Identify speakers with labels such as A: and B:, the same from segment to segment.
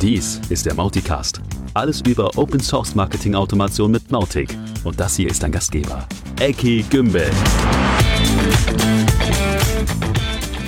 A: Dies ist der Mauticast. Alles über Open Source Marketing Automation mit Mautic. Und das hier ist dein Gastgeber, Eki Gümbel.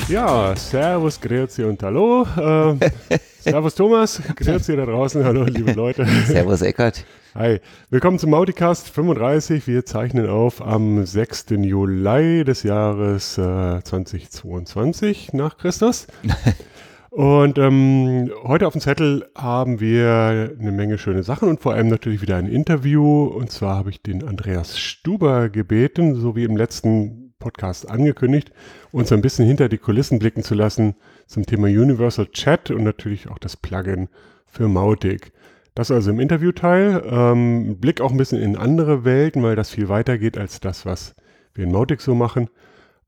B: Ja, Servus, Grüezi und Hallo. Ähm, servus Thomas, Grüezi da draußen, hallo liebe Leute.
C: Servus Eckert.
B: Hi, willkommen zum Mauticast 35. Wir zeichnen auf am 6. Juli des Jahres äh, 2022 nach Christus. Und ähm, heute auf dem Zettel haben wir eine Menge schöne Sachen und vor allem natürlich wieder ein Interview. Und zwar habe ich den Andreas Stuber gebeten, so wie im letzten Podcast angekündigt, uns ein bisschen hinter die Kulissen blicken zu lassen zum Thema Universal Chat und natürlich auch das Plugin für Mautic. Das also im Interviewteil. Ähm, Blick auch ein bisschen in andere Welten, weil das viel weiter geht als das, was wir in Mautic so machen.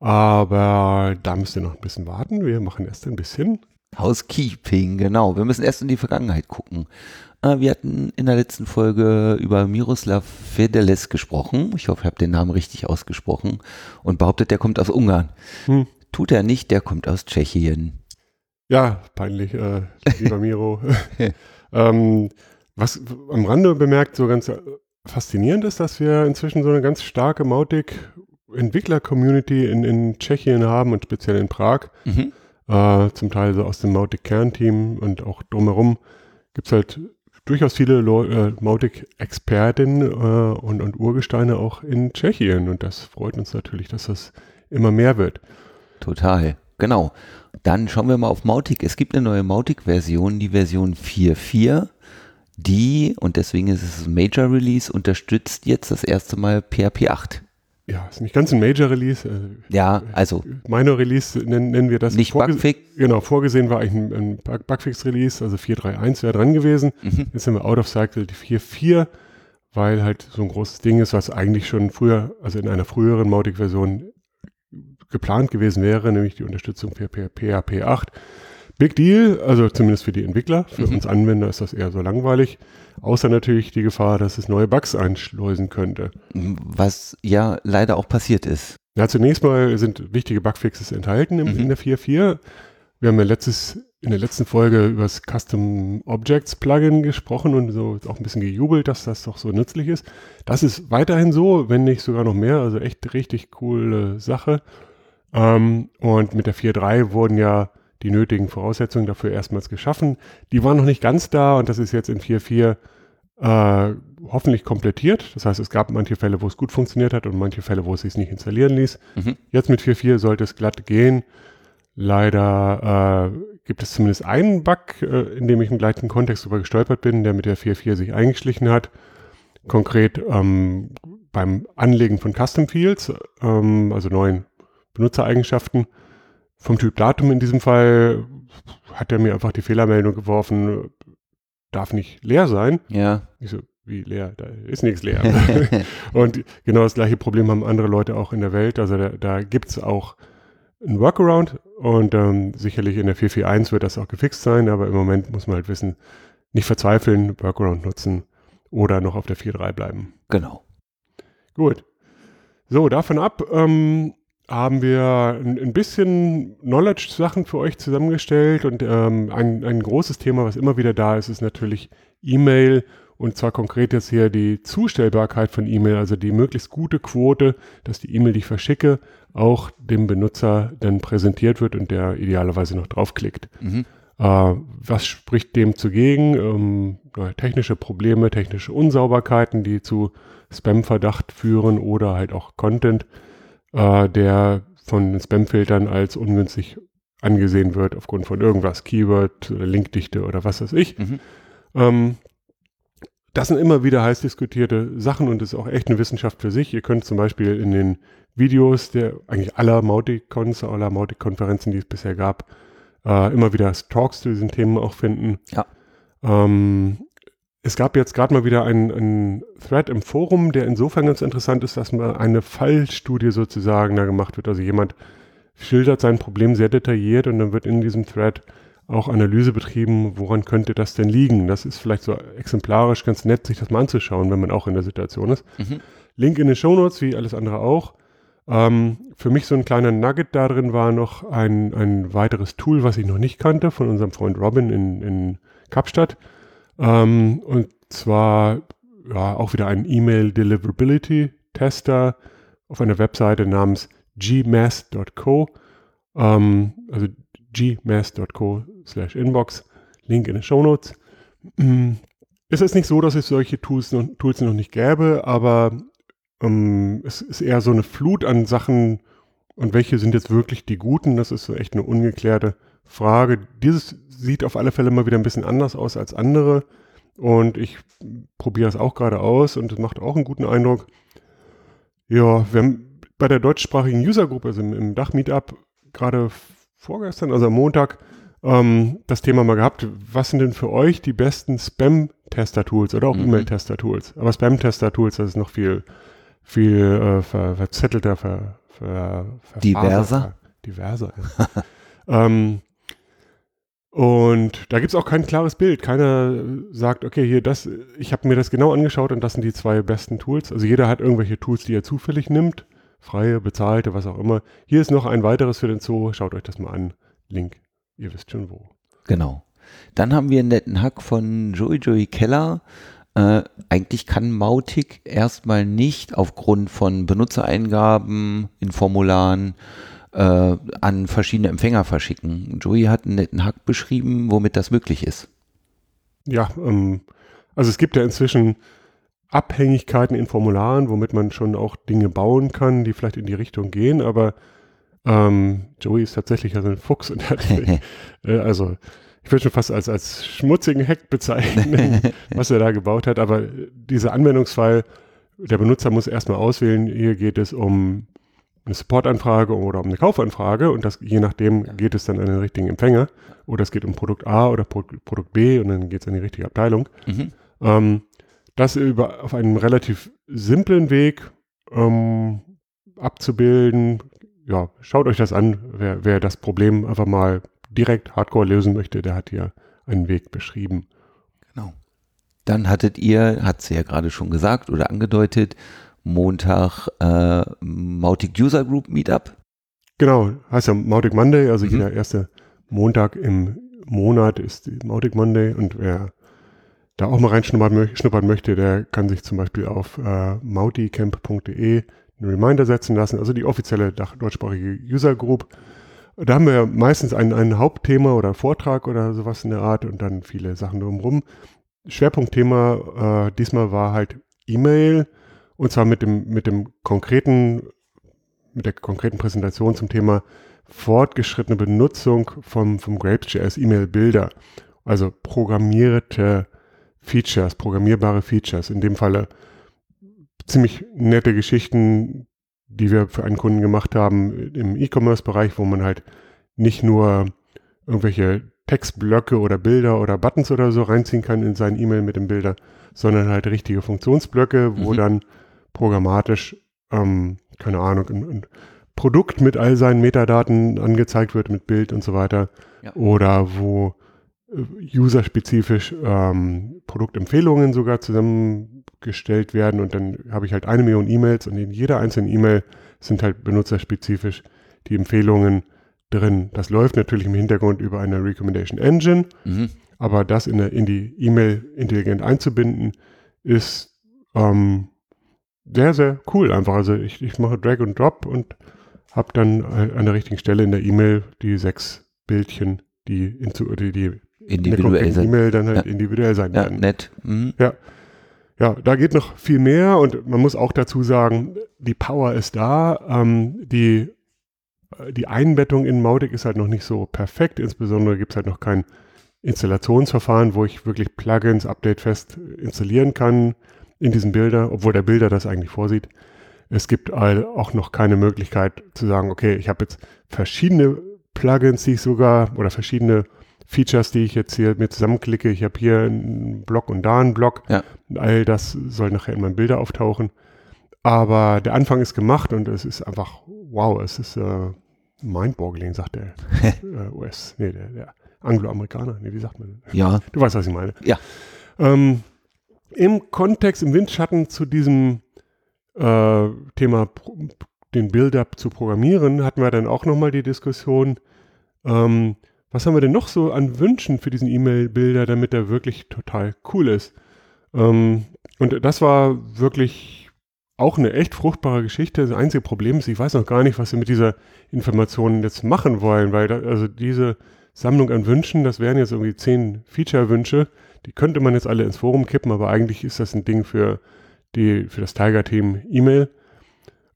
B: Aber da müsst ihr noch ein bisschen warten. Wir machen erst ein bisschen
C: Housekeeping, genau. Wir müssen erst in die Vergangenheit gucken. Äh, wir hatten in der letzten Folge über Miroslav Fedeles gesprochen. Ich hoffe, ich habe den Namen richtig ausgesprochen. Und behauptet, der kommt aus Ungarn. Hm. Tut er nicht, der kommt aus Tschechien.
B: Ja, peinlich, äh, lieber Miro. ähm, was am Rande bemerkt, so ganz faszinierend ist, dass wir inzwischen so eine ganz starke Mautic-Entwickler-Community in, in Tschechien haben und speziell in Prag. Mhm äh, zum Teil so aus dem Mautic-Kernteam und auch drumherum gibt es halt durchaus viele äh, Mautic-Expertinnen äh, und, und Urgesteine auch in Tschechien und das freut uns natürlich, dass das immer mehr wird.
C: Total, genau. Dann schauen wir mal auf Mautic. Es gibt eine neue Mautic-Version, die Version 4.4 die, und deswegen ist es ein Major Release, unterstützt jetzt das erste Mal PHP 8
B: ja, ist nicht ganz ein Major Release. Äh,
C: ja, also.
B: Minor Release nennen, nennen wir das.
C: Nicht Bugfix.
B: Genau, vorgesehen war eigentlich ein, ein Bugfix Release, also 4.3.1 wäre dran gewesen. Mhm. Jetzt sind wir out of cycle die 4.4, weil halt so ein großes Ding ist, was eigentlich schon früher, also in einer früheren Mautic-Version geplant gewesen wäre, nämlich die Unterstützung für PHP 8. Big Deal, also zumindest für die Entwickler. Für mhm. uns Anwender ist das eher so langweilig. Außer natürlich die Gefahr, dass es neue Bugs einschleusen könnte.
C: Was ja leider auch passiert ist.
B: Ja, zunächst mal sind wichtige Bugfixes enthalten im, mhm. in der 4.4. Wir haben ja letztes, in der letzten Folge über das Custom Objects Plugin gesprochen und so auch ein bisschen gejubelt, dass das doch so nützlich ist. Das ist weiterhin so, wenn nicht sogar noch mehr. Also echt richtig coole Sache. Ähm, und mit der 4.3 wurden ja die nötigen Voraussetzungen dafür erstmals geschaffen. Die waren noch nicht ganz da und das ist jetzt in 4.4 äh, hoffentlich komplettiert. Das heißt, es gab manche Fälle, wo es gut funktioniert hat und manche Fälle, wo es sich nicht installieren ließ. Mhm. Jetzt mit 4.4 sollte es glatt gehen. Leider äh, gibt es zumindest einen Bug, äh, in dem ich im gleichen Kontext darüber gestolpert bin, der mit der 4.4 sich eingeschlichen hat. Konkret ähm, beim Anlegen von Custom Fields, ähm, also neuen Benutzereigenschaften, vom Typ Datum in diesem Fall hat er mir einfach die Fehlermeldung geworfen, darf nicht leer sein.
C: Ja.
B: Ich so, wie leer? Da ist nichts leer. und genau das gleiche Problem haben andere Leute auch in der Welt. Also da, da gibt es auch ein Workaround und ähm, sicherlich in der 441 wird das auch gefixt sein, aber im Moment muss man halt wissen, nicht verzweifeln, Workaround nutzen oder noch auf der 4.3 bleiben.
C: Genau.
B: Gut. So, davon ab, ähm, haben wir ein, ein bisschen Knowledge-Sachen für euch zusammengestellt und ähm, ein, ein großes Thema, was immer wieder da ist, ist natürlich E-Mail und zwar konkret jetzt hier die Zustellbarkeit von E-Mail, also die möglichst gute Quote, dass die E-Mail, die ich verschicke, auch dem Benutzer dann präsentiert wird und der idealerweise noch draufklickt. Mhm. Äh, was spricht dem zugegen? Ähm, technische Probleme, technische Unsauberkeiten, die zu Spam-Verdacht führen oder halt auch Content äh, der von Spamfiltern als ungünstig angesehen wird aufgrund von irgendwas, Keyword oder Linkdichte oder was weiß ich. Mhm. Ähm, das sind immer wieder heiß diskutierte Sachen und ist auch echt eine Wissenschaft für sich. Ihr könnt zum Beispiel in den Videos der eigentlich aller Mauticons, aller Mautic-Konferenzen, die es bisher gab, äh, immer wieder Talks zu diesen Themen auch finden.
C: Ja.
B: Ähm, es gab jetzt gerade mal wieder einen Thread im Forum, der insofern ganz interessant ist, dass mal eine Fallstudie sozusagen da gemacht wird. Also jemand schildert sein Problem sehr detailliert und dann wird in diesem Thread auch Analyse betrieben, woran könnte das denn liegen. Das ist vielleicht so exemplarisch ganz nett, sich das mal anzuschauen, wenn man auch in der Situation ist. Mhm. Link in den Show Notes, wie alles andere auch. Ähm, für mich so ein kleiner Nugget da drin war noch ein, ein weiteres Tool, was ich noch nicht kannte, von unserem Freund Robin in, in Kapstadt. Ähm, und zwar ja, auch wieder ein E-Mail Deliverability Tester auf einer Webseite namens gmass.co. Ähm, also gmass.co slash inbox. Link in den Show Notes. Es ist nicht so, dass es solche Tools noch, Tools noch nicht gäbe, aber ähm, es ist eher so eine Flut an Sachen und welche sind jetzt wirklich die guten. Das ist so echt eine ungeklärte Frage. Dieses sieht auf alle Fälle mal wieder ein bisschen anders aus als andere. Und ich probiere es auch gerade aus und es macht auch einen guten Eindruck. Ja, wir haben bei der deutschsprachigen Usergruppe, also im, im Dach-Meetup, gerade vorgestern, also am Montag, ähm, das Thema mal gehabt. Was sind denn für euch die besten Spam-Tester-Tools oder auch mhm. E-Mail-Tester-Tools? Aber Spam-Tester-Tools, das ist noch viel, viel äh, ver, verzettelter, ver, ver,
C: diverser.
B: Diverser, ja. ähm, und da gibt es auch kein klares Bild. Keiner sagt, okay, hier das, ich habe mir das genau angeschaut und das sind die zwei besten Tools. Also jeder hat irgendwelche Tools, die er zufällig nimmt. Freie, bezahlte, was auch immer. Hier ist noch ein weiteres für den Zoo. Schaut euch das mal an. Link, ihr wisst schon wo.
C: Genau. Dann haben wir einen netten Hack von Joey Joey Keller. Äh, eigentlich kann Mautic erstmal nicht aufgrund von Benutzereingaben in Formularen äh, an verschiedene Empfänger verschicken. Joey hat einen netten Hack beschrieben, womit das möglich ist.
B: Ja, ähm, also es gibt ja inzwischen Abhängigkeiten in Formularen, womit man schon auch Dinge bauen kann, die vielleicht in die Richtung gehen, aber ähm, Joey ist tatsächlich also ein Fuchs und hat, äh, also ich würde schon fast als, als schmutzigen Hack bezeichnen, was er da gebaut hat, aber dieser Anwendungsfall, der Benutzer muss erstmal auswählen, hier geht es um eine Supportanfrage oder um eine Kaufanfrage und das je nachdem geht es dann an den richtigen Empfänger oder es geht um Produkt A oder Pro Produkt B und dann geht es an die richtige Abteilung. Mhm. Ähm, das über, auf einem relativ simplen Weg ähm, abzubilden. Ja, schaut euch das an, wer, wer das Problem einfach mal direkt hardcore lösen möchte, der hat hier einen Weg beschrieben.
C: Genau. Dann hattet ihr, hat sie ja gerade schon gesagt oder angedeutet, Montag äh, Mautic User Group Meetup.
B: Genau, heißt ja Mautic Monday, also mhm. jeder erste Montag im Monat ist Mautic Monday und wer da auch mal reinschnuppern möchte, der kann sich zum Beispiel auf äh, mauticamp.de einen Reminder setzen lassen, also die offizielle deutschsprachige User Group. Da haben wir meistens ein, ein Hauptthema oder Vortrag oder sowas in der Art und dann viele Sachen drumherum. Schwerpunktthema äh, diesmal war halt E-Mail und zwar mit dem, mit dem konkreten, mit der konkreten Präsentation zum Thema fortgeschrittene Benutzung vom, vom Grapes.js E-Mail-Bilder. Also programmierte Features, programmierbare Features. In dem Falle ziemlich nette Geschichten, die wir für einen Kunden gemacht haben im E-Commerce-Bereich, wo man halt nicht nur irgendwelche Textblöcke oder Bilder oder Buttons oder so reinziehen kann in sein E-Mail mit dem Bilder, sondern halt richtige Funktionsblöcke, wo mhm. dann programmatisch, ähm, keine Ahnung, ein, ein, Produkt mit all seinen Metadaten angezeigt wird, mit Bild und so weiter. Ja. Oder wo userspezifisch ähm, Produktempfehlungen sogar zusammengestellt werden und dann habe ich halt eine Million E-Mails und in jeder einzelnen E-Mail sind halt benutzerspezifisch die Empfehlungen drin. Das läuft natürlich im Hintergrund über eine Recommendation Engine, mhm. aber das in, der, in die E-Mail intelligent einzubinden, ist ähm, sehr, sehr cool einfach. Also ich, ich mache Drag und Drop und habe dann an der richtigen Stelle in der E-Mail die sechs Bildchen, die, in, die, die
C: individuell
B: sein. E-Mail dann halt ja. individuell sein
C: ja, werden. Nett. Mhm.
B: Ja. Ja, da geht noch viel mehr und man muss auch dazu sagen, die Power ist da. Ähm, die, die Einbettung in Mautic ist halt noch nicht so perfekt. Insbesondere gibt es halt noch kein Installationsverfahren, wo ich wirklich Plugins updatefest installieren kann in diesen Bilder, obwohl der Bilder das eigentlich vorsieht. Es gibt auch noch keine Möglichkeit zu sagen, okay, ich habe jetzt verschiedene Plugins, die ich sogar oder verschiedene Features, die ich jetzt hier mir zusammenklicke. Ich habe hier einen Block und da einen Block. Ja. All das soll nachher in meinen Bilder auftauchen. Aber der Anfang ist gemacht und es ist einfach, wow, es ist äh, mindboggling, sagt der äh, US, nee, der, der Angloamerikaner, nee, wie sagt man?
C: Ja.
B: Du weißt, was ich meine.
C: Ja.
B: Ähm, im Kontext, im Windschatten zu diesem äh, Thema, den Build-up zu programmieren, hatten wir dann auch nochmal die Diskussion, ähm, was haben wir denn noch so an Wünschen für diesen E-Mail-Bilder, damit er wirklich total cool ist? Ähm, und das war wirklich auch eine echt fruchtbare Geschichte. Das einzige Problem ist, ich weiß noch gar nicht, was wir mit dieser Information jetzt machen wollen, weil da, also diese Sammlung an Wünschen, das wären jetzt irgendwie zehn Feature-Wünsche, die könnte man jetzt alle ins Forum kippen, aber eigentlich ist das ein Ding für die, für das Tiger-Team E-Mail.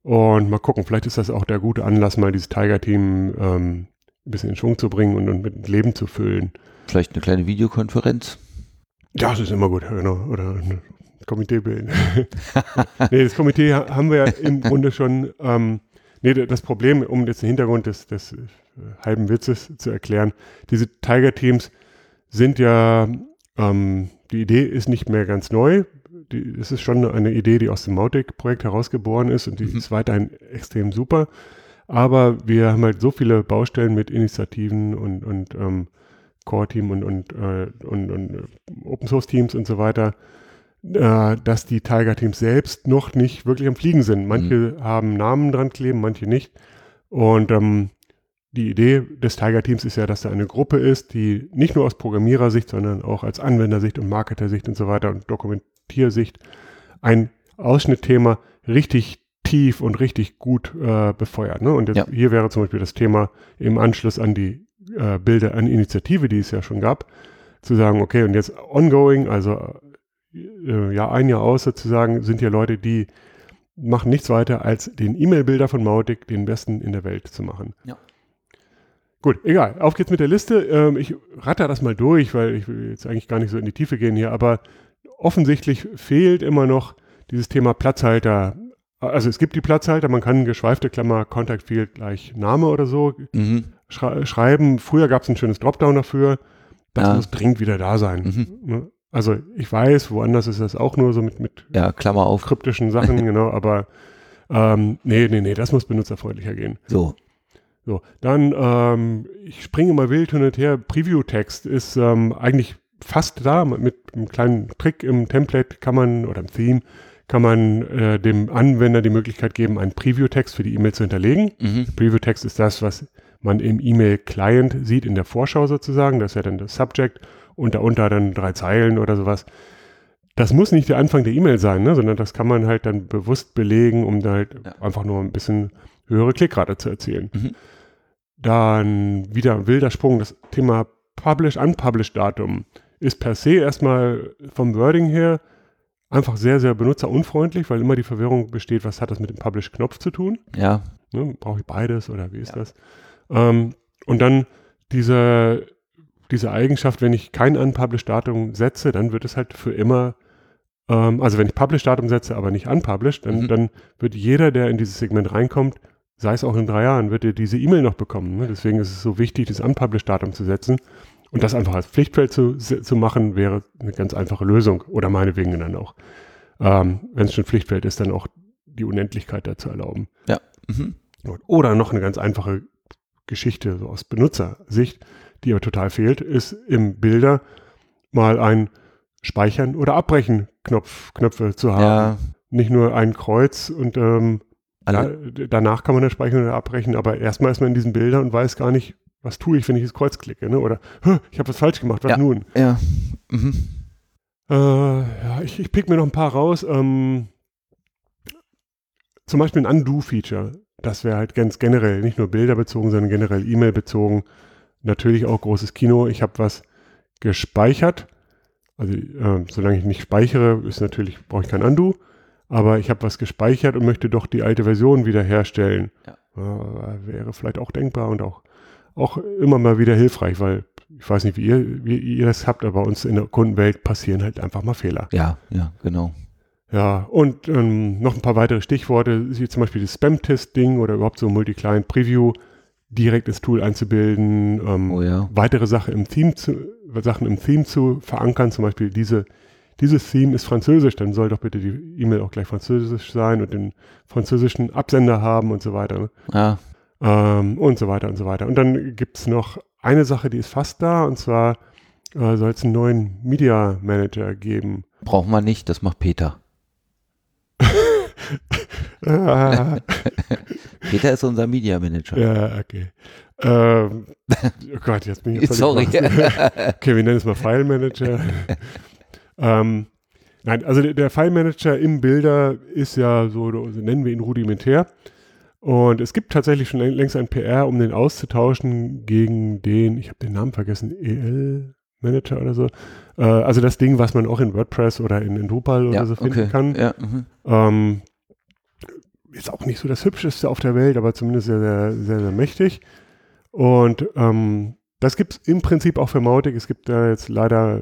B: Und mal gucken, vielleicht ist das auch der gute Anlass, mal dieses Tiger-Team ähm, ein bisschen in Schwung zu bringen und, und mit Leben zu füllen.
C: Vielleicht eine kleine Videokonferenz.
B: Ja, das ist immer gut, genau. Oder ein Komitee bilden. nee, das Komitee haben wir ja im Grunde schon. Ähm, nee, das Problem, um jetzt den Hintergrund des, des äh, halben Witzes zu erklären, diese Tiger-Teams sind ja, ähm, die Idee ist nicht mehr ganz neu. Es ist schon eine Idee, die aus dem Mautic-Projekt herausgeboren ist und die mhm. ist weiterhin extrem super. Aber wir haben halt so viele Baustellen mit Initiativen und, und ähm, Core-Team und, und, äh, und, und äh, Open-Source-Teams und so weiter, äh, dass die Tiger-Teams selbst noch nicht wirklich am Fliegen sind. Manche mhm. haben Namen dran kleben, manche nicht. Und ähm, die Idee des Tiger-Teams ist ja, dass da eine Gruppe ist, die nicht nur aus Programmierersicht, sondern auch als Anwendersicht und Marketersicht und so weiter und Dokumentiersicht ein Ausschnittthema richtig tief und richtig gut äh, befeuert. Ne? Und jetzt, ja. hier wäre zum Beispiel das Thema im Anschluss an die äh, Bilder, an Initiative, die es ja schon gab, zu sagen, okay, und jetzt ongoing, also äh, ja, ein Jahr aus sozusagen, sind hier Leute, die machen nichts weiter, als den E-Mail-Bilder von Mautic den besten in der Welt zu machen. Ja. Gut, egal. Auf geht's mit der Liste. Ähm, ich ratter das mal durch, weil ich will jetzt eigentlich gar nicht so in die Tiefe gehen hier, aber offensichtlich fehlt immer noch dieses Thema Platzhalter also es gibt die Platzhalter, man kann geschweifte Klammer Contact Field gleich Name oder so mhm. schrei schreiben. Früher gab es ein schönes Dropdown dafür. Das ja. muss dringend wieder da sein. Mhm. Ne? Also ich weiß, woanders ist das auch nur so mit, mit
C: ja, Klammer auf.
B: kryptischen Sachen, genau, aber ähm, nee, nee, nee, das muss benutzerfreundlicher gehen.
C: So.
B: So, dann, ähm, ich springe mal wild hin und her. Preview-Text ist ähm, eigentlich fast da. Mit einem kleinen Trick im Template kann man oder im Theme kann man äh, dem Anwender die Möglichkeit geben, einen Preview-Text für die E-Mail zu hinterlegen. Mhm. Preview-Text ist das, was man im E-Mail-Client sieht, in der Vorschau sozusagen. Das ist ja dann das Subject und darunter dann drei Zeilen oder sowas. Das muss nicht der Anfang der E-Mail sein, ne, sondern das kann man halt dann bewusst belegen, um da halt ja. einfach nur ein bisschen höhere Klickrate zu erzielen. Mhm. Dann wieder ein wilder Sprung, das Thema Publish-Unpublish-Datum ist per se erstmal vom Wording her einfach sehr, sehr benutzerunfreundlich, weil immer die Verwirrung besteht, was hat das mit dem Publish-Knopf zu tun?
C: Ja.
B: Ne, Brauche ich beides oder wie ist ja. das? Ähm, und dann diese, diese Eigenschaft, wenn ich kein Unpublished-Datum setze, dann wird es halt für immer, ähm, also wenn ich Publish-Datum setze, aber nicht Unpublished, dann, mhm. dann wird jeder, der in dieses Segment reinkommt, sei es auch in drei Jahren, wird er diese E-Mail noch bekommen. Ne? Deswegen ist es so wichtig, das Unpublished-Datum zu setzen. Und das einfach als Pflichtfeld zu, zu machen, wäre eine ganz einfache Lösung. Oder meinetwegen dann auch, ähm, wenn es schon Pflichtfeld ist, dann auch die Unendlichkeit dazu erlauben.
C: Ja. Mhm.
B: Oder noch eine ganz einfache Geschichte so aus Benutzersicht, die aber total fehlt, ist im Bilder mal ein Speichern oder Abbrechen Knopf, Knöpfe zu haben. Ja. Nicht nur ein Kreuz und ähm, da, danach kann man das speichern oder abbrechen, aber erstmal ist man in diesen Bildern und weiß gar nicht, was tue ich, wenn ich das Kreuz klicke? Ne? Oder ich habe was falsch gemacht, was
C: ja.
B: nun?
C: Ja. Mhm.
B: Äh, ja, ich, ich pick mir noch ein paar raus. Ähm, zum Beispiel ein Undo-Feature. Das wäre halt ganz generell, nicht nur bilderbezogen, sondern generell E-Mail bezogen. Natürlich auch großes Kino. Ich habe was gespeichert. Also äh, solange ich nicht speichere, ist natürlich, brauche ich kein Undo. Aber ich habe was gespeichert und möchte doch die alte Version wiederherstellen. Ja. Äh, wäre vielleicht auch denkbar und auch auch immer mal wieder hilfreich, weil ich weiß nicht, wie ihr, wie ihr das habt, aber bei uns in der Kundenwelt passieren halt einfach mal Fehler.
C: Ja, ja, genau.
B: Ja, und ähm, noch ein paar weitere Stichworte, wie zum Beispiel das Spam-Test-Ding oder überhaupt so Multi-Client-Preview direkt ins Tool einzubilden, ähm,
C: oh ja.
B: weitere Sache im Theme zu, Sachen im Theme zu verankern, zum Beispiel diese, dieses Theme ist französisch, dann soll doch bitte die E-Mail auch gleich französisch sein und den französischen Absender haben und so weiter. Ne?
C: Ja,
B: ähm, und so weiter und so weiter. Und dann gibt es noch eine Sache, die ist fast da, und zwar äh, soll es einen neuen Media Manager geben.
C: Braucht man nicht, das macht Peter.
B: Ah,
C: Peter ist unser Media Manager.
B: ja, okay. Ähm, oh Gott, jetzt bin ich
C: Sorry.
B: Okay, wir nennen es mal File Manager. ähm, nein, also der, der File Manager im Bilder ist ja so, so nennen wir ihn rudimentär. Und es gibt tatsächlich schon längst ein PR, um den auszutauschen gegen den, ich habe den Namen vergessen, EL Manager oder so. Äh, also das Ding, was man auch in WordPress oder in, in Drupal
C: ja,
B: oder so finden
C: okay.
B: kann.
C: Ja, mhm.
B: Ähm, ist auch nicht so das Hübscheste auf der Welt, aber zumindest sehr, sehr, sehr, sehr mächtig. Und ähm, das gibt es im Prinzip auch für Mautic. Es gibt da jetzt leider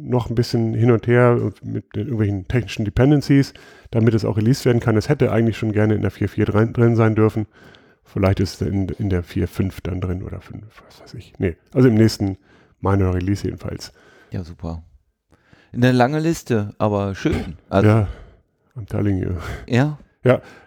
B: noch ein bisschen hin und her mit den irgendwelchen technischen Dependencies, damit es auch released werden kann. Es hätte eigentlich schon gerne in der 4.4 drin, sein dürfen. Vielleicht ist es in, in der 4.5 dann drin oder 5, was weiß ich. Nee, also im nächsten Minor Release jedenfalls.
C: ja, super. Eine lange Liste, aber schön. Also,
B: ja, I'm telling you.
C: ja.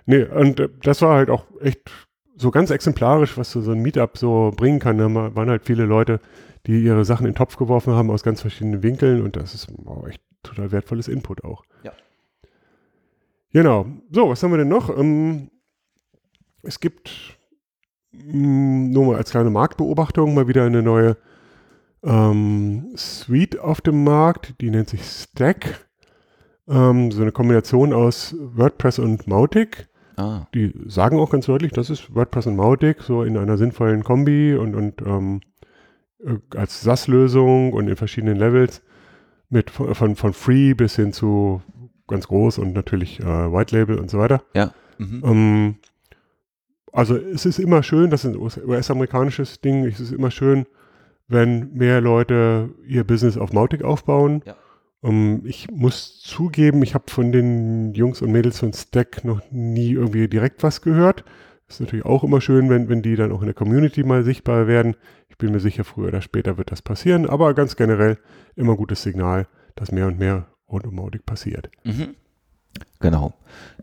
B: Nee, und äh, das war halt auch echt so ganz exemplarisch, was so, ein Meetup so bringen kann. Da waren halt viele Leute, die ihre Sachen in den Topf geworfen haben aus ganz verschiedenen Winkeln und das ist echt total wertvolles Input auch.
C: Ja.
B: Genau. So, was haben wir denn noch? Ähm, es gibt mh, nur mal als kleine Marktbeobachtung mal wieder eine neue ähm, Suite auf dem Markt, die nennt sich Stack. Ähm, so eine Kombination aus WordPress und Mautic.
C: Ah,
B: Die sagen auch ganz deutlich, das ist WordPress und Mautic, so in einer sinnvollen Kombi und, und ähm, äh, als SAS-Lösung und in verschiedenen Levels mit von, von, Free bis hin zu ganz groß und natürlich äh, White Label und so weiter.
C: ja. Mhm.
B: Ähm, also es ist immer schön, das ist ein US-amerikanisches Ding, es ist immer schön, wenn mehr Leute ihr Business auf Mautic aufbauen.
C: Ja.
B: Ähm, ich muss zugeben, ich habe von den Jungs und Mädels von Stack noch nie irgendwie direkt was gehört. Ist natürlich auch immer schön, wenn, wenn die dann auch in der Community mal sichtbar werden. Ich bin mir sicher, früher oder später wird das passieren, aber ganz generell immer gutes Signal, dass mehr und mehr rund um Mautic passiert.
C: Mhm. Genau.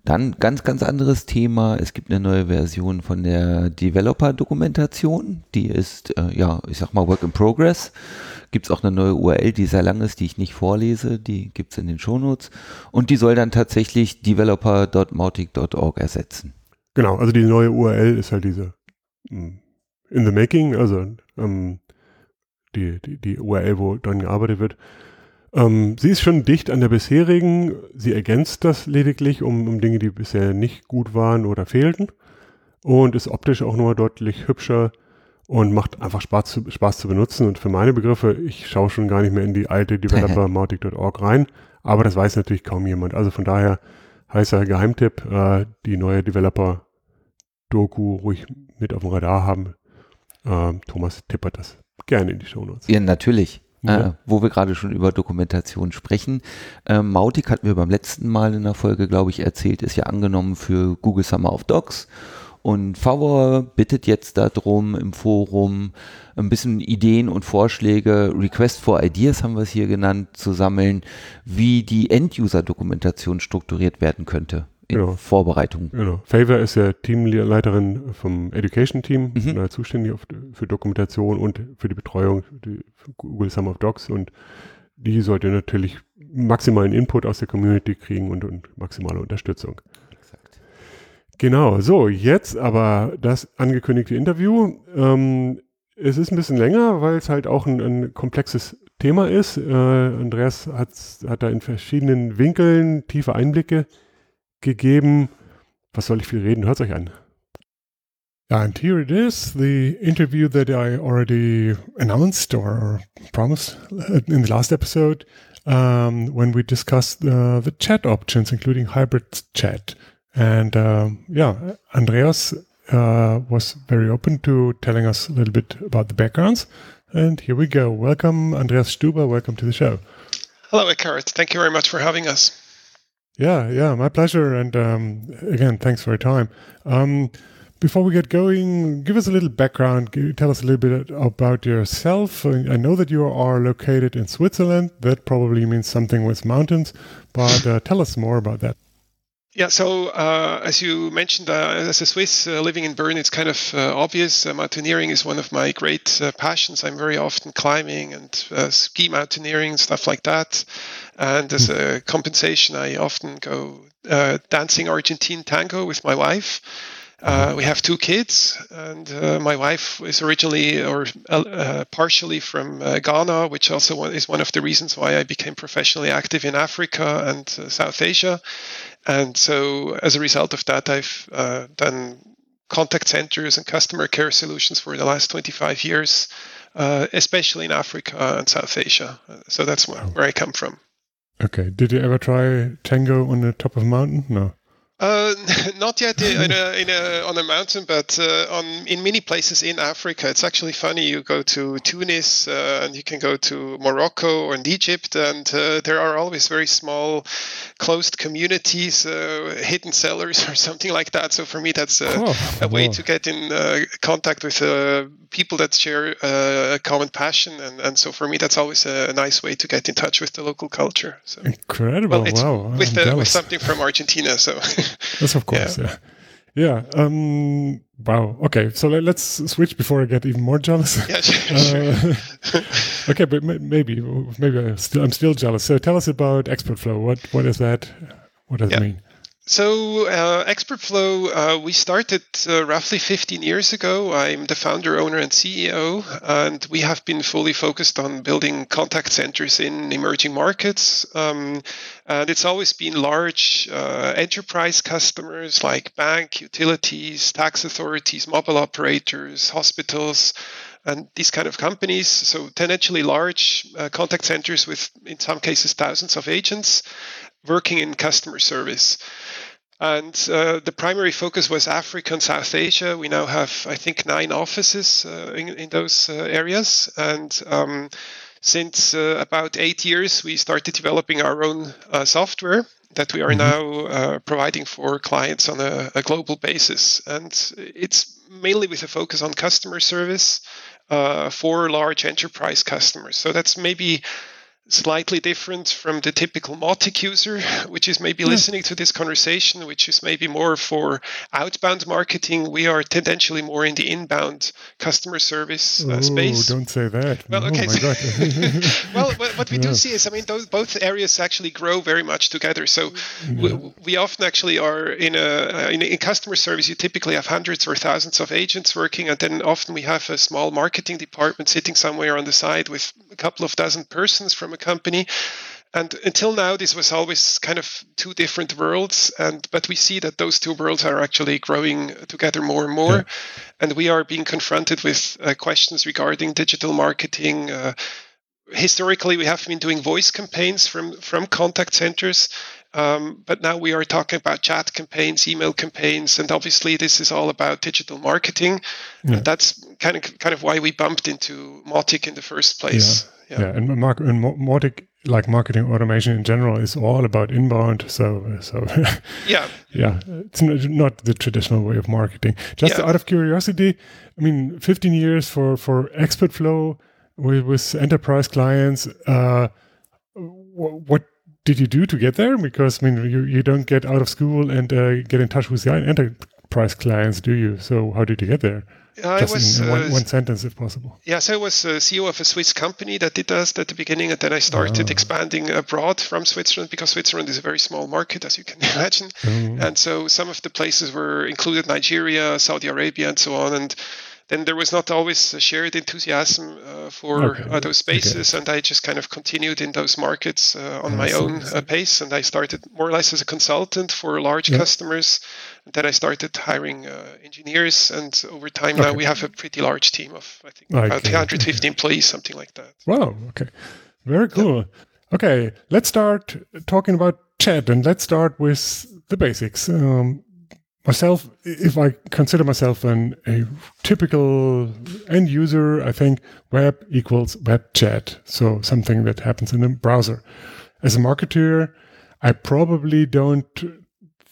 C: Dann ganz, ganz anderes Thema. Es gibt eine neue Version von der Developer-Dokumentation. Die ist, äh, ja, ich sag mal, Work in Progress. Gibt es auch eine neue URL, die sehr lang ist, die ich nicht vorlese. Die gibt es in den Shownotes. Und die soll dann tatsächlich developer.mautic.org ersetzen.
B: Genau, also die neue URL ist halt diese mm, in the making, also ähm, die, die, die URL, wo dran gearbeitet wird. Ähm, sie ist schon dicht an der bisherigen, sie ergänzt das lediglich um, um Dinge, die bisher nicht gut waren oder fehlten und ist optisch auch nochmal deutlich hübscher und macht einfach Spaß zu, Spaß zu benutzen und für meine Begriffe, ich schaue schon gar nicht mehr in die alte developer.mautic.org rein, aber das weiß natürlich kaum jemand, also von daher heißer Geheimtipp, äh, die neue Developer-Doku ruhig mit auf dem Radar haben. Ähm, Thomas tippert das gerne in die Shownotes.
C: Ja, natürlich.
B: Ja.
C: Äh, wo wir gerade schon über Dokumentation sprechen. Ähm, Mautic hatten wir beim letzten Mal in der Folge, glaube ich, erzählt, ist ja angenommen für Google Summer of Docs. Und Favor bittet jetzt darum, im Forum ein bisschen Ideen und Vorschläge, Request for Ideas haben wir es hier genannt, zu sammeln, wie die End-User-Dokumentation strukturiert werden könnte in
B: Genau.
C: Vorbereitung.
B: Genau. Favor ist ja Teamleiterin vom Education-Team,
C: Mhm.
B: äh, zuständig auf, für Dokumentation und für die Betreuung die, für Google Summer of Docs und die sollte natürlich maximalen Input aus der Community kriegen und, und maximale Unterstützung. Genau, so, jetzt aber das angekündigte Interview. Ähm, es ist ein bisschen länger, weil es halt auch ein, ein komplexes Thema ist. Äh, Andreas hat, hat da in verschiedenen Winkeln tiefe Einblicke gegeben. Was soll ich viel reden? Hört euch an. And here it is, the interview that I already announced or promised in the last episode um, when we discussed uh, the chat options, including hybrid chat. And um, yeah, Andreas uh, was very open to telling us a little bit about the backgrounds. And here we go. Welcome, Andreas Stuber. Welcome to the show.
D: Hello, Eckhart. Thank you very much for having us.
B: Yeah, yeah, my pleasure. And um, again, thanks for your time. Um, before we get going, give us a little background. Tell us a little bit about yourself. I know that you are located in Switzerland. That probably means something with mountains, but uh, tell us more about that.
D: Yeah, so uh, as you mentioned, uh, as a Swiss uh, living in Bern, it's kind of uh, obvious. Uh, mountaineering is one of my great uh, passions. I'm very often climbing and ski mountaineering stuff like that. And as a compensation, I often go uh, dancing Argentine tango with my wife. Uh, we have two kids, and uh, my wife is originally or uh, partially from uh, Ghana, which also is one of the reasons why I became professionally active in Africa and uh, South Asia. And so, as a result of that, I've uh, done contact centers and customer care solutions for the last 25 years, especially in Africa and South Asia. So that's where, where I come from.
E: Okay. Did you ever try tango on the top of a mountain? No.
D: Uh, not yet in a, in a, on a mountain, but uh, on in many places in Africa. It's actually funny. You go to Tunis uh, and you can go to Morocco or in Egypt, and uh, there are always very small, closed communities, uh, hidden cellars or something like that. So for me, that's a, oh, a way to get in uh, contact with people that share a common passion, and, and so for me, that's always a, a, nice way to get in touch with the local culture. So
E: incredible! Well, wow,
D: with, with something from Argentina. So.
E: Yes, of course. Yeah. Yeah. yeah um, wow. Okay. So let, us switch before I get even more jealous.
D: Yeah, sure.
E: uh, okay, but maybe maybe I'm still, I'm still jealous. So tell us about ExpertFlow. What what is that? What does yeah. it mean?
D: So, uh, ExpertFlow, uh, we started uh, roughly 15 years ago. I'm the founder, owner, and CEO, and we have been fully focused on building contact centers in emerging markets. Um, and it's always been large uh, enterprise customers like bank, utilities, tax authorities, mobile operators, hospitals, and these kind of companies. So, potentially large uh, contact centers with, in some cases, thousands of agents working in customer service. And uh, the primary focus was Africa and South Asia. We now have, I think, nine offices uh, in, in, those uh, areas. And um, since uh, about eight years, we started developing our own uh, software that we are mm-hmm. now uh, providing for clients on a, a, global basis. And it's mainly with a focus on customer service for large enterprise customers. So that's maybe slightly different from the typical Mautic user, which is maybe yeah. listening to this conversation, which is maybe more for outbound marketing. We are tendentially more in the inbound customer service uh, space.
E: Don't say that.
D: Well, oh okay. Oh well, what we yeah. do see is, I mean, those both areas actually grow very much together. So mm-hmm. yeah. we, we, often actually are in a uh, in, in customer service. You typically have hundreds or thousands of agents working, and then often we have a small marketing department sitting somewhere on the side with a couple of dozen persons from a company. And until now, this was always kind of two different worlds. And but we see that those two worlds are actually growing together more and more, yeah. and we are being confronted with uh, questions regarding digital marketing. Uh, historically, we have been doing voice campaigns from from contact centers, um, but now we are talking about chat campaigns, email campaigns, and obviously this is all about digital marketing. Yeah. And that's kind of kind of why we bumped into Mautic in the first place.
E: Yeah. Yeah, yeah and, Mark, and Mautic, like marketing automation in general, is all about inbound. So, so
D: yeah,
E: yeah, it's not the traditional way of marketing. Just yeah. out of curiosity, I mean, 15 years for for ExpertFlow with, with enterprise clients. Uh, what did you do to get there? Because I mean, you, you don't get out of school and uh, get in touch with the enterprise clients, do you? So how did you get there? Uh, Just was, in one, uh, one, sentence, if possible.
D: Yeah, so I was uh, CEO of a Swiss company that did that at the beginning, and then I started oh. expanding abroad from Switzerland because Switzerland is a very small market, as you can imagine. Oh. And so some of the places were included Nigeria, Saudi Arabia, and so on. And then there was not always a shared enthusiasm uh, for okay. those spaces, okay. and I just kind of continued in those markets uh, on my own uh, pace. And I started more or less as a consultant for large yeah. customers. And then I started hiring uh, engineers, and over time okay. now we have a pretty large team of I think about 350 employees, something like that.
E: Wow. Okay. Very cool. Yeah. Okay, let's start talking about chat, and let's start with the basics. Um, myself, if I consider myself an, a typical end user, I think web equals web chat. So something that happens in a browser. As a marketer, I probably don't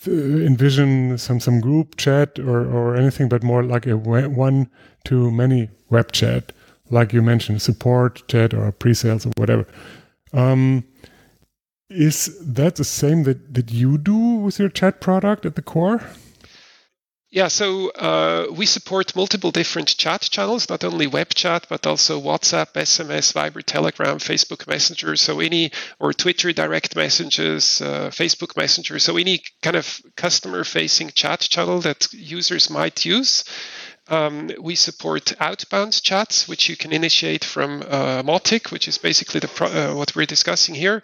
E: uh, envision some, some group chat or, or anything, but more like a one to many web chat, like you mentioned, support chat or pre-sales or whatever. Um, is that the same that, that you do with your chat product at the core?
D: Yeah, so uh, we support multiple different chat channels, not only web chat, but also WhatsApp, SMS, Viber, Telegram, Facebook Messenger, so any, or Twitter direct messages, uh, Facebook Messenger, so any kind of customer facing chat channel that users might use. Um, we support outbound chats, which you can initiate from uh, Mautic, which is basically the pro- uh, what we're discussing here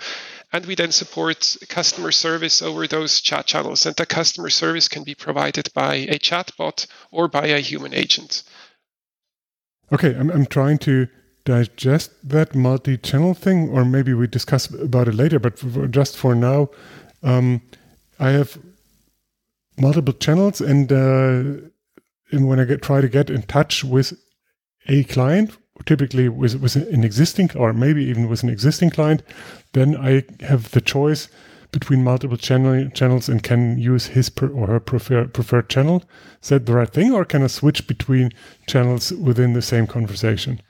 D: and we then support customer service over those chat channels. And the customer service can be provided by a chatbot or by a human agent.
E: Okay, I'm, I'm trying to digest that multi-channel thing, or maybe we discuss about it later. But for, just for now, um, I have multiple channels, and, uh, and when I get try to get in touch with a client, typically with, with an existing or maybe even with an existing client, then I have the choice between multiple channel, channels and can use his per, or her prefer, preferred channel. Is that the right thing, or can I switch between channels within the same conversation?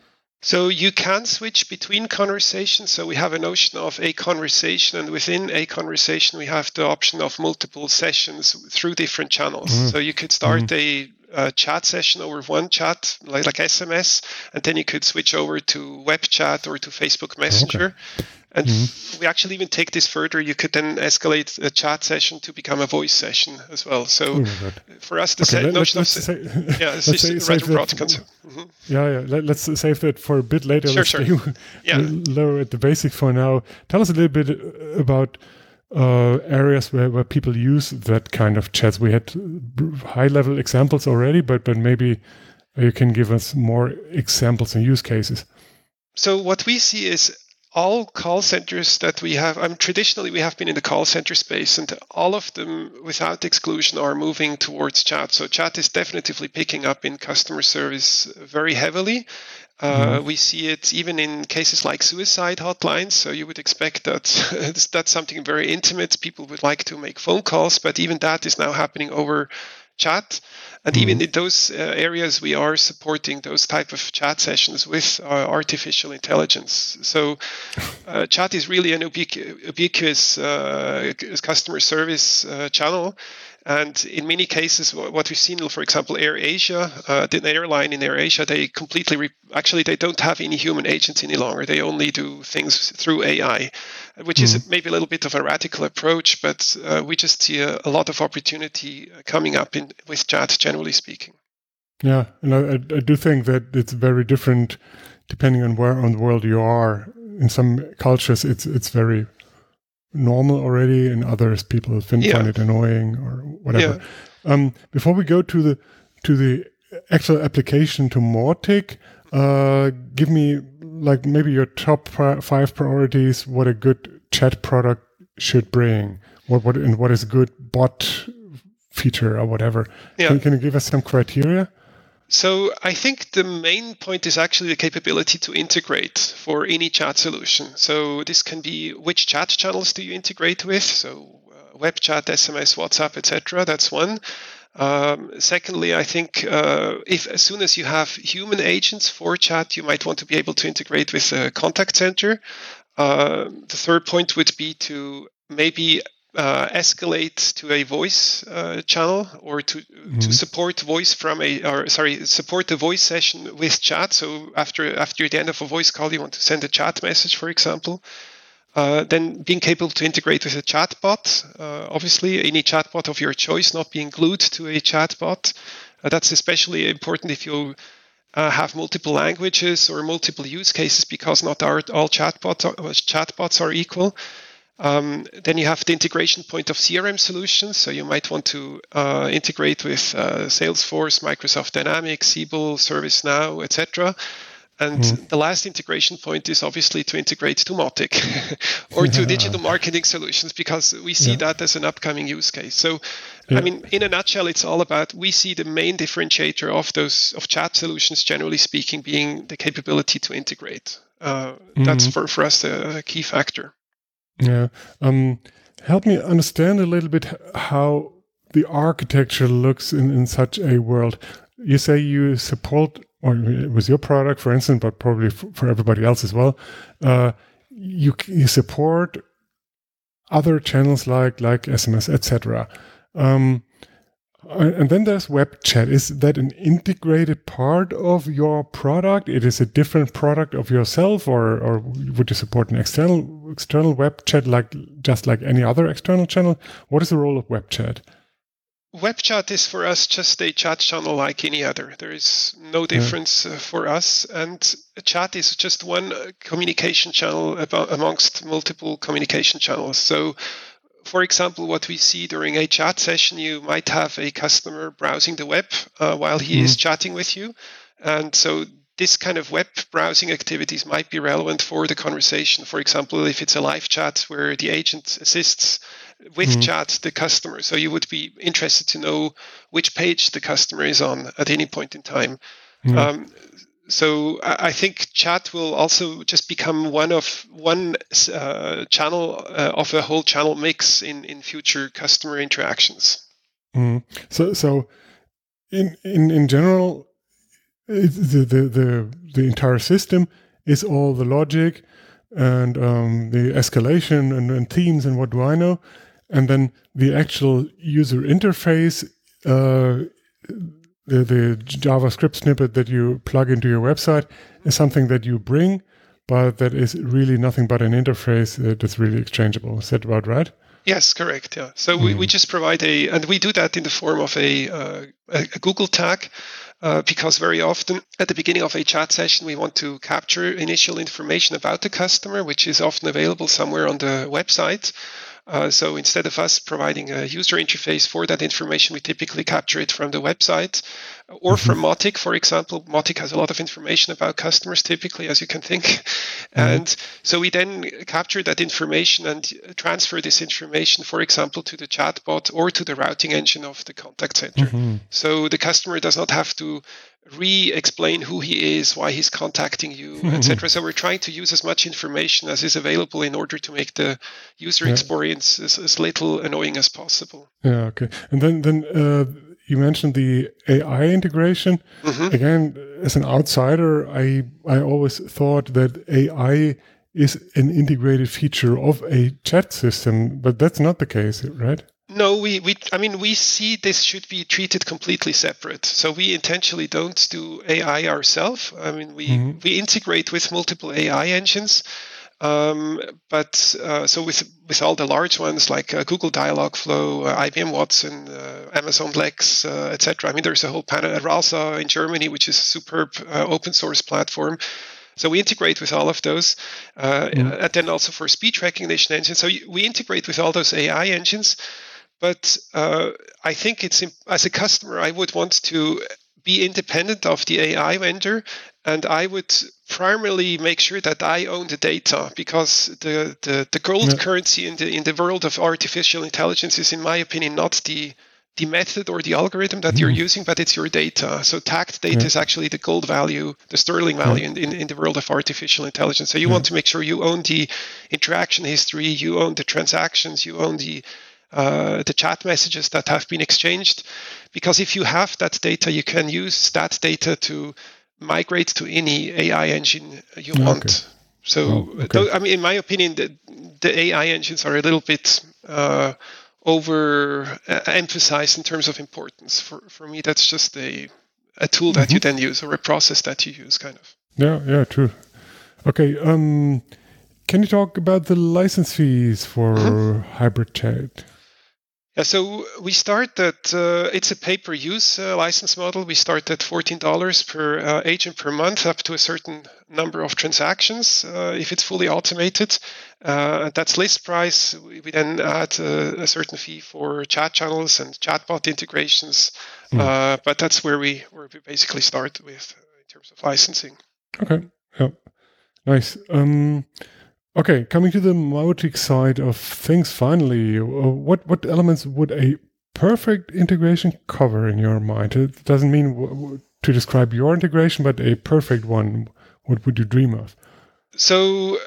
D: So you can switch between conversations. So we have a notion of a conversation, and within a conversation, we have the option of multiple sessions through different channels. Mm. So you could start mm. a a chat session over one chat, like, like SMS, and then you could switch over to web chat or to Facebook Messenger. Okay. And mm-hmm. we actually even take this further. You could then escalate a chat session to become a voice session as well. So oh for us, the okay, let, notion of say, yeah, let's say, rather broad concept.
E: Mm-hmm. Yeah, yeah. Let, us save that for a bit later.
D: Sure, let's sure.
E: yeah. lower at the basic for now. Tell us a little bit about uh, areas where, where people use that kind of chats. We had high level examples already, but but maybe you can give us more examples and use cases.
D: So what we see is all call centers that we have. Um, traditionally, we have been in the call center space, and all of them, without exclusion, are moving towards chat. So chat is definitely picking up in customer service very heavily. Uh, mm-hmm. We see it even in cases like suicide hotlines. So you would expect that that's something very intimate. People would like to make phone calls, but even that is now happening over chat. And mm-hmm. even in those uh, areas, we are supporting those type of chat sessions with uh, artificial intelligence. So uh, chat is really an ubiqu- ubiquitous uh, customer service uh, channel. And in many cases, what we've seen, for example, Air Asia, uh, the airline in Air Asia, they completely re- actually they don't have any human agents any longer. They only do things through AI, which mm is mm-hmm. maybe a little bit of a radical approach, but uh, we just see a, a, lot of opportunity coming up in with chat, generally speaking.
E: Yeah, and I, I do think that it's very different depending on where on the world you are. In some cultures, it's it's very normal already, and others people find, yeah. find it annoying or whatever. Yeah. Um, before we go to the to the actual application to Mautic, uh, give me like maybe your top five priorities. What a good chat product should bring. What what and what is a good bot feature or whatever. Yeah. Can, can you give us some criteria?
D: So I think the main point is actually the capability to integrate for any chat solution. So this can be which chat channels do you integrate with? So uh, web chat, SMS, WhatsApp, etc. That's one. Um, secondly, I think uh, if as soon as you have human agents for chat, you might want to be able to integrate with a contact center. Uh, the third point would be to maybe uh, escalate to a voice uh, channel or to mm-hmm. to support voice from a or sorry support the voice session with chat. So after after the end of a voice call, you want to send a chat message, for example. Uh, then being capable to integrate with a chatbot, uh, obviously any chatbot of your choice, not being glued to a chatbot. Uh, that's especially important if you uh, have multiple languages or multiple use cases, because not all, all chatbots are, chatbots are equal. Um, then you have the integration point of CRM solutions. So you might want to uh, integrate with uh, Salesforce, Microsoft Dynamics, Siebel, ServiceNow, etc. And mm. the last integration point is obviously to integrate to Mautic or to digital marketing solutions because we see yeah. that as an upcoming use case. So, yeah. I mean, in a nutshell, it's all about we see the main differentiator of those of chat solutions, generally speaking, being the capability to integrate. Uh, mm. That's hmm. for, for us a key factor.
E: Yeah. Um, help me understand a little bit how the architecture looks in, in such a world. You say you support, or with your product, for instance, but probably for everybody else as well. Uh, you you support other channels like like SMS, etc. Um, and then there's web chat. Is that an integrated part of your product? It is a different product of yourself, or, or would you support an external external web chat like just like any other external channel? What is the role of web chat?
D: Web chat is for us just a chat channel like any other. There is no difference yeah. Uh, for us, and chat is just one uh, communication channel amongst multiple communication channels. So for example, what we see during a chat session, you might have a customer browsing the web uh, while he mm. is mm-hmm. chatting with you. And so this kind of web browsing activities might be relevant for the conversation. For example, if it's a live chat where the agent assists with mm. chat the customer. So you would be interested to know which page the customer is on at any point in time. Mm. Um, so I think chat will also just become one of one uh, channel uh, of a whole channel mix in in future customer interactions.
E: Mm. So so in in in general, the the the the entire system is all the logic and um, the escalation and, and themes and what do I know, and then the actual user interface. Uh, the, the JavaScript snippet that you plug into your website is something that you bring, but that is really nothing but an interface that's really exchangeable. Is that about right?
D: Yes, correct. Yeah. So mm. we, we hmm. just provide a, and we do that in the form of a, uh, a, a, Google tag. Uh, because very often at the beginning of a chat session, we want to capture initial information about the customer, which is often available somewhere on the website. Uh, so instead of us providing a user interface for that information, we typically capture it from the website or mm-hmm. from Mautic, for example. Mautic has a lot of information about customers, typically, as you can think. Mm-hmm. And so we then capture that information and transfer this information, for example, to the chatbot or to the routing engine of the contact center. Mm-hmm. So the customer does not have to re-explain who he is, why he's contacting you, etc. So we're trying to use as much information as is available in order to make the user yeah. experience as, as, little annoying as possible.
E: Yeah. Okay. And then then uh, you mentioned the AI integration. Mm-hmm. Again, as an outsider, I I always thought that AI is an integrated feature of a chat system, but that's not the case, right?
D: No, we, we I mean we see this should be treated completely separate. So we intentionally don't do AI ourselves. I mean we mm-hmm. we integrate with multiple AI engines. Um, but uh, so with with all the large ones like uh, Google Dialogflow, uh, IBM Watson, uh, Amazon Lex, uh, etc. I mean, there's a whole panel. Uh, Rasa in Germany, which is a superb open source platform. So we integrate with all of those, mm-hmm. and then also for speech recognition engines. So we integrate with all those AI engines. But uh, I think it's as a customer, I would want to be independent of the AI vendor, and I would primarily make sure that I own the data because the the, the gold yeah. currency in the in the world of artificial intelligence is, in my opinion, not the the method or the algorithm that mm. you're mm-hmm. using, but it's your data. So tagged data yeah. is actually the gold value, the sterling value yeah. in, in, in, the world of artificial intelligence. So you yeah. want to make sure you own the interaction history, you own the transactions, you own the uh, the chat messages that have been exchanged. Because if you have that data, you can use that data to migrate to any AI engine you okay. want. So, oh, okay. I mean, in my opinion, the, the AI engines are a little bit uh, over uh, emphasized in terms of importance. For, for me, that's just a, a tool that mm-hmm. you then use or a process that you use, kind of.
E: Yeah, yeah, true. Okay. Um, can you talk about the license fees for mm-hmm. hybrid chat?
D: So we start at uh, it's a pay-per-use uh, license model. We start at fourteen dollars per uh, agent per month, up to a certain number of transactions. Uh, if it's fully automated, uh, that's list price. We, we then add a, a, certain fee for chat channels and chatbot integrations. Mm. but that's where we where we basically start with in terms of licensing.
E: Okay. Yeah. Nice. Um, Okay, coming to the Mautic side of things, finally, uh, what what elements would a perfect integration cover in your mind? It doesn't mean to describe your integration, but a perfect one. What would you dream of?
D: So,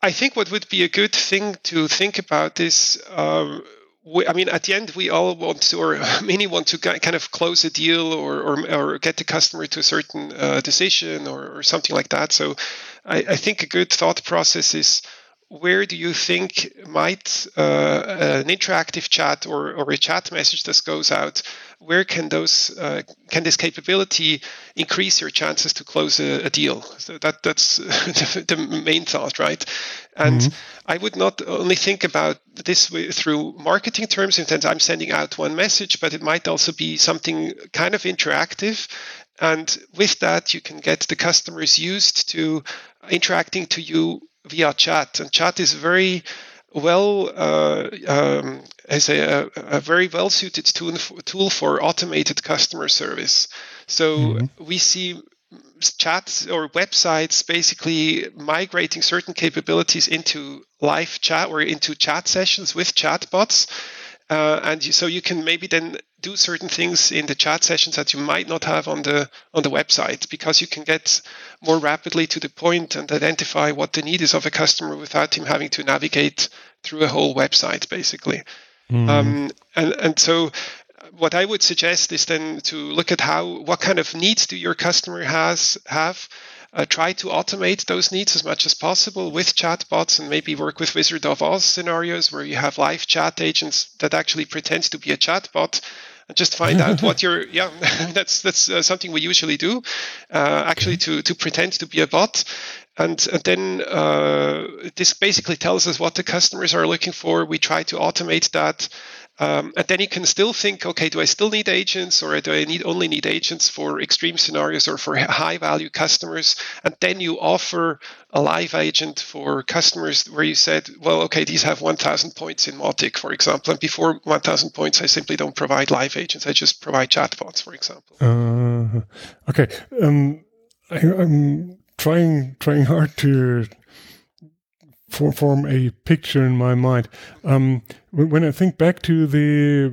D: I think what would be a good thing to think about is. Um, I mean, at the end, we all want to, or many want to kind of close a deal or, or, or get the customer to a certain uh, decision or, or, something like that. So, I, I, think a good thought process is where do you think might uh, an interactive chat or, or a chat message that goes out where can those uh, can this capability increase your chances to close a, a deal? So that that's the, main thought right? And mm-hmm. i would not only think about this through marketing terms in terms i'm sending out one message but it might also be something kind of interactive. And with that you can get the customers used to interacting to you via chat. And chat is very well uh, um, as a, a, very well suited tool, tool for automated customer service. So mm-hmm. we see chats or websites basically migrating certain capabilities into live chat or into chat sessions with chatbots uh, and you, so you can maybe then do certain things in the chat sessions that you might not have on the on the website because you can get more rapidly to the point and identify what the need is of a customer without him having to navigate through a whole website basically. Mm. um, and and so what I would suggest is then to look at how what kind of needs do your customer has have? Uh, try to automate those needs as much as possible with chatbots and maybe work with Wizard of Oz scenarios where you have live chat agents that actually pretend to be a chatbot just find out what you're yeah that's that's uh, something we usually do uh, actually to to pretend to be a bot. And, and then uh, this basically tells us what the customers are looking for. We try to automate that um, and then you can still think, okay, do I still need agents or do I need only need agents for extreme scenarios or for high value customers? And then you offer a live agent for customers where you said, well, okay, these have 1,000 points in Mautic, for example. And before 1,000 points, I simply don't provide live agents. I just provide chatbots, for example.
E: Uh, okay. Um, I, I'm trying trying hard to for, form a picture in my mind. Um, when I think back to the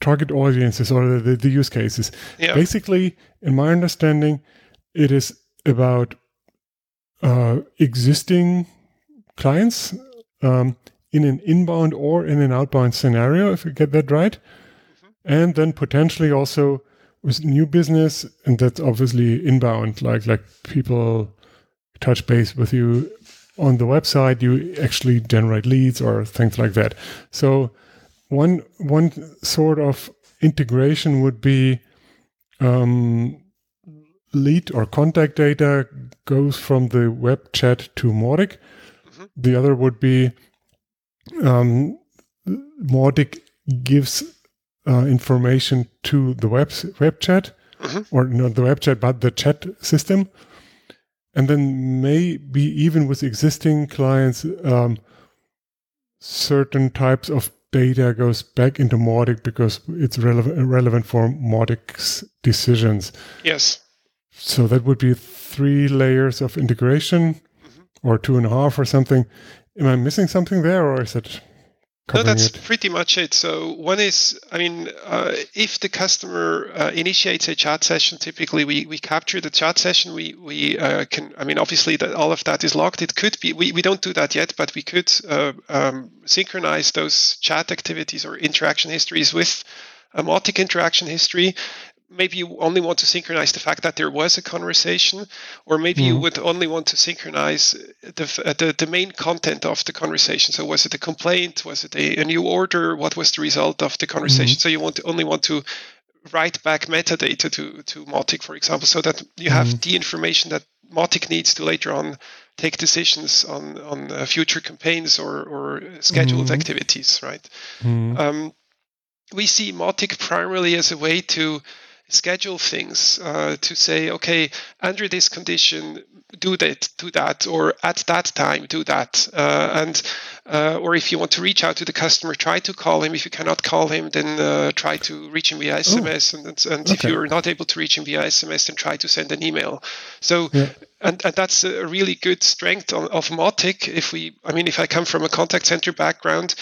E: target audiences or the, the use cases, yeah. basically, in my understanding, it is about uh, existing clients um, in an inbound or in an outbound scenario, if you get that right. Mm-hmm. And then potentially also with new business, and that's obviously inbound, like like people touch base with you on the website you actually generate leads or things like that. So one one sort of integration would be um, lead or contact data goes from the web chat to Mautic. Mm-hmm. The other would be um, Mautic gives uh, information to the web web chat, mm-hmm. or not the web chat, but the chat system and then maybe even with existing clients, um, certain types of data goes back into Mautic because it's relevant relevant for Mautic's decisions.
D: Yes.
E: So that would be three layers of integration, mm-hmm. or two and a half, or something. Am I missing something there, or is it?
D: No, that's it. pretty much it. So one is, I mean, uh, if the customer uh, initiates a chat session, typically we, we capture the chat session. We we uh, can, I mean, obviously that all of that is logged. It could be, we, we don't do that yet, but we could uh, um, synchronize those chat activities or interaction histories with a Mautic interaction history maybe you only want to synchronize the fact that there was a conversation, or maybe mm. you mm-hmm. would only want to synchronize the, uh, the, the main content of the conversation. So was it a complaint? Was it a, a new order? What was the result of the conversation? Mm. So you want to only want to write back metadata to to Mautic, for example, so that you have mm. the information that Mautic needs to later on take decisions on on uh, future campaigns or or scheduled activities, right? Um, we see Mautic primarily as a way to schedule things uh, to say, okay, under this condition, do that, do that, or at that time, do that. Uh, and uh, or if you want to reach out to the customer, try to call him. If you cannot call him, then uh, try to reach him via SMS. And, and okay. if you're not able to reach him via SMS, then try to send an email. So. Yeah. And, and, that's a really good strength of, of Mautic. If we, I mean, if I come from a contact center background,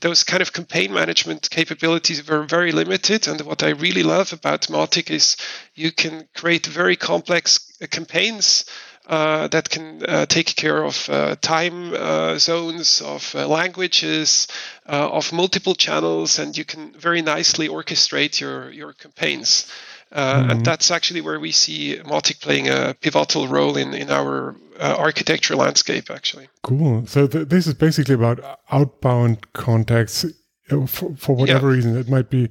D: those kind of campaign management capabilities were very limited. And what I really love about Mautic is you can create very complex uh, campaigns uh, that can uh, take care of uh, time uh, zones, of uh, languages, of multiple channels, and you can very nicely orchestrate your, your campaigns. Uh, mm-hmm. And that's actually where we see Mautic playing a pivotal role in, in our uh, architecture landscape, actually.
E: Cool. So th- this is basically about outbound contacts for, for whatever yeah. reason. It might be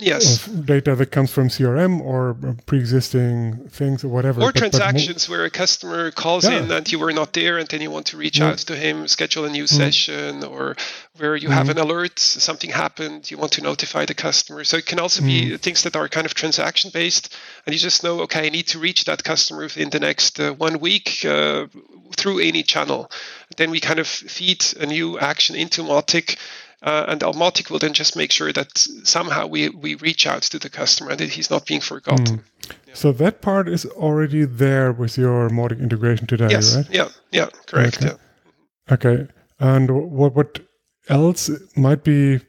D: Yes.
E: data that comes from CRM or pre-existing things or whatever.
D: Or but, transactions but where a customer calls yeah. in and you were not there and then you want to reach yeah. out to him, schedule a new mm. session, or where you mm. have an alert, something happened, you want to notify the customer. So it can also mm. be things that are kind of transaction based and you just know, okay, I need to reach that customer within the next uh, one week uh, through any channel. Then we kind of feed a new action into Mautic uh, and Mautic will then just make sure that somehow we, we reach out to the customer and that he's not being forgotten. Mm.
E: Yeah. So that part is already there with your Mautic integration today,
D: yes.
E: right?
D: Yeah, yeah, correct.
E: Okay. Yeah. okay. And what what else might be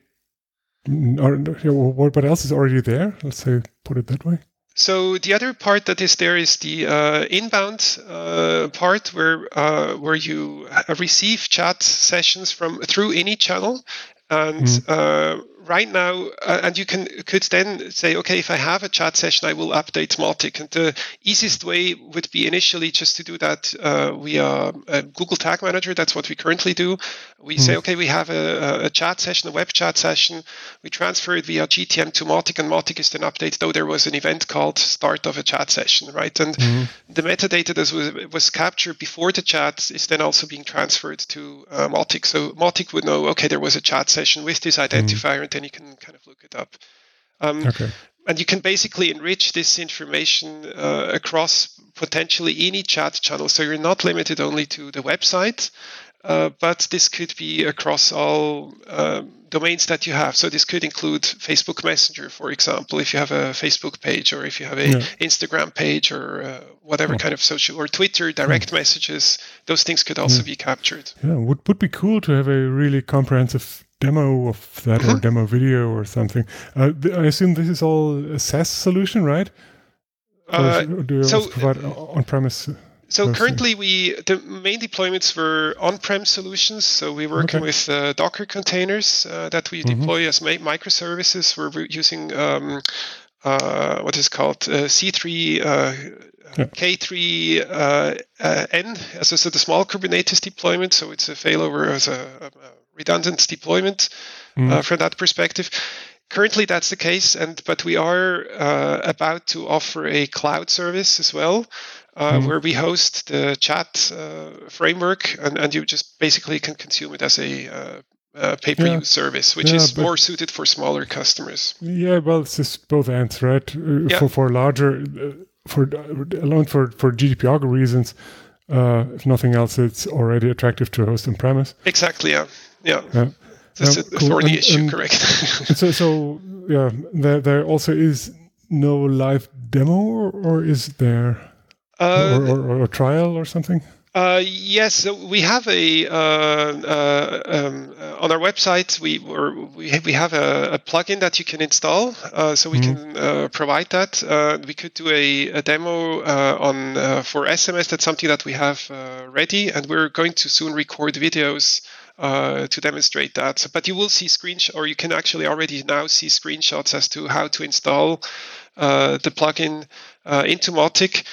E: or what what else is already there? Let's say put it that way.
D: So the other part that is there is the uh, inbound uh, part where uh, where you receive chat sessions from through any channel, and mm right now, uh, and you can could then say, okay, if I have a chat session, I will update Mautic. And the easiest way would be initially just to do that uh, via Google Tag Manager. That's what we currently do. We mm say, okay, we have a, a, chat session, a web chat session. We transfer it via GTM to Mautic, and Mautic is then updated. Though there was an event called start of a chat session, right? And mm the metadata that was, was captured before the chat is then also being transferred to uh, Mautic. So Mautic would know, okay, there was a chat session with this identifier, mm and you can kind of look it up. Um, okay. And you can basically enrich this information uh, across potentially any chat channel. So you're not limited only to the website, uh, but this could be across all um, domains that you have. So this could include Facebook Messenger, for example, if you have a Facebook page, or if you have a yeah. Instagram page, or uh, whatever oh. kind of social, or Twitter direct messages. Those things could also yeah. be captured.
E: Yeah, would would be cool to have a really comprehensive demo of that or mm-hmm. demo video or something. Uh, I assume this is all a SaaS solution, right? Uh, do you so, provide on-premise?
D: So currently, we the main deployments were on-prem solutions. So we're working okay. with uh, Docker containers uh, that we mm-hmm. deploy as microservices. We're using um, uh, what is called uh, C3 uh, yeah. K3s, as so the small Kubernetes deployment. So it's a failover as a, a redundant deployment mm. uh, from that perspective. Currently, that's the case, and but we are uh, about to offer a cloud service as well, uh, mm. where we host the chat uh, framework, and, and you just basically can consume it as a uh, uh, pay-per-use yeah. service, which yeah, is more suited for smaller customers.
E: Yeah, well, it's just both ends, right? Uh, yeah. For for larger, uh, for alone for for GDPR reasons, uh, if nothing else, it's already attractive to host on premise.
D: Exactly. Yeah. Yeah. yeah. That's yeah, a thorny issue, and correct?
E: so, so yeah, there, there also is no live demo, or, or is there, uh, or, or, or, a trial or something?
D: Uh, yes, so we have a uh, uh, um, on our website. We we we have a, a, plugin that you can install, uh, so we mm-hmm. can uh, provide that. Uh, we could do a, a demo on for SMS. That's something that we have ready, and we're going to soon record videos uh, to demonstrate that. But you will see screenshots, or you can actually already now see screenshots as to how to install uh, the plugin uh, into Mautic.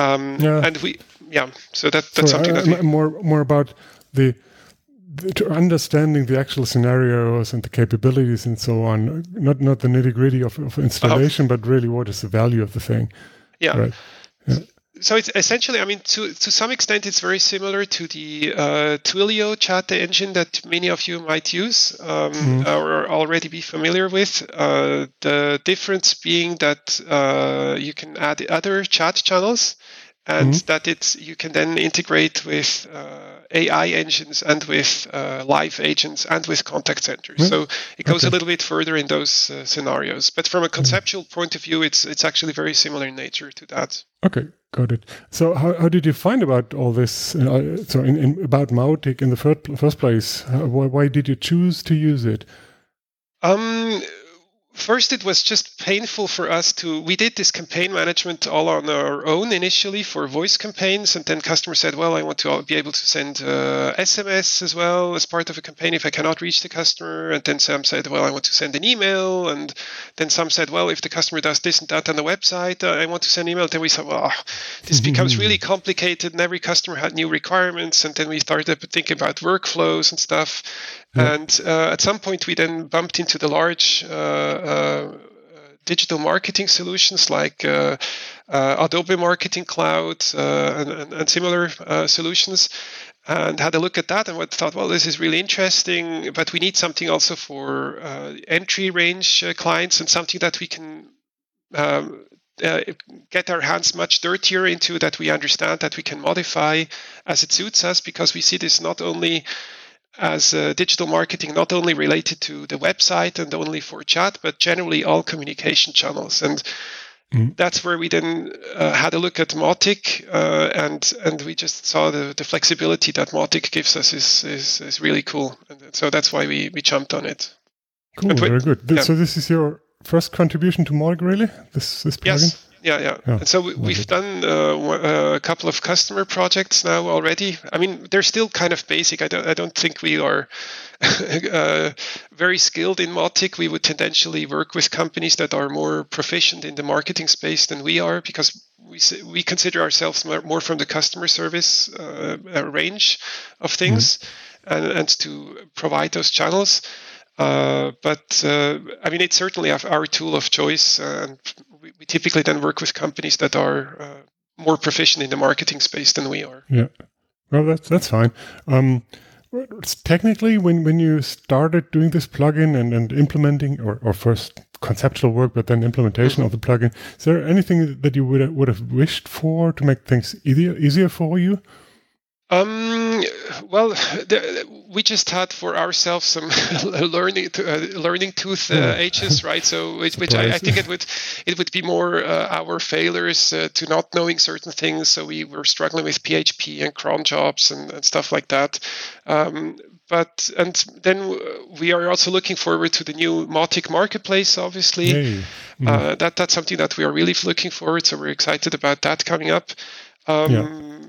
D: Um, yeah. And we, yeah, so that, that's so something that we,
E: more more about the, the, to understanding the actual scenarios and the capabilities and so on. Not not the nitty gritty of, of installation, uh-huh. but really what is the value of the thing.
D: Yeah. Right. Yeah so it's essentially, I mean, to to some extent, it's very similar to the uh, Twilio chat engine that many of you might use um, mm. or already be familiar with. Uh, the difference being that uh, you can add other chat channels, and mm. that it's you can then integrate with uh, AI engines and with uh, live agents and with contact centers. Mm. So it goes okay. a little bit further in those uh, scenarios. But from a conceptual point of view, it's it's actually very similar in nature to that.
E: Okay, Got it. So, how, how did you find about all this? Uh, so, in, in, about Mautic in the first, first place, why, why, did you choose to use it?
D: Um, first it was just painful for us to we did this campaign management all on our own initially for voice campaigns and then customer said well i want to be able to send uh, sms as well as part of a campaign if i cannot reach the customer. And then some said well i want to send an email. And then some said well if the customer does this and that on the website uh, i want to send an email. Then we said well this becomes really complicated and every customer had new requirements. And then we started thinking about workflows and stuff And uh, at some point, we then bumped into the large uh, uh, digital marketing solutions like uh, uh, Adobe Marketing Cloud uh, and, and, and, similar solutions, and had a look at that and thought, well, this is really interesting, but we need something also for entry range clients and something that we can. Um, uh, get our hands much dirtier into that we understand that we can modify as it suits us because we see this not only as uh, digital marketing not only related to the website and only for chat, but generally all communication channels. And mm. that's where we then uh, had a look at Mautic, uh, and and we just saw the, the flexibility that Mautic gives us is, is, is really cool. And so that's why we, we jumped on it.
E: Cool, very good. Yeah. So this is your first contribution to Mautic, really? This this plugin?
D: Yes yeah, yeah. yeah. And so we, have done uh, a couple of customer projects now already. I mean, they're still kind of basic. I don't, I don't think we are uh, very skilled in Mautic. We would tendentially work with companies that are more proficient in the marketing space than we are because we we consider ourselves more, more from the customer service uh, range of things, mm-hmm. and, and to provide those channels. Uh, but uh, I mean, it's certainly our tool of choice, and we, we typically then work with companies that are uh, more proficient in the marketing space than we are.
E: Yeah, well, that's that's fine. Um, technically, when when you started doing this plugin and, and implementing, or, or first conceptual work, but then implementation mm-hmm. of the plugin, is there anything that you would have, would have wished for to make things easier easier for you?
D: Um, well, the, we just had for ourselves some learning uh, learning tooth uh, ages, right? So, which, which I, I, think it would it would be more uh, our failures uh, to not knowing certain things. So we were struggling with PHP and cron jobs and, and stuff like that. Um, but and then we are also looking forward to the new Mautic marketplace. Obviously, hey. mm. that that's something that we are really looking forward. So we're excited about that coming up. Um, yeah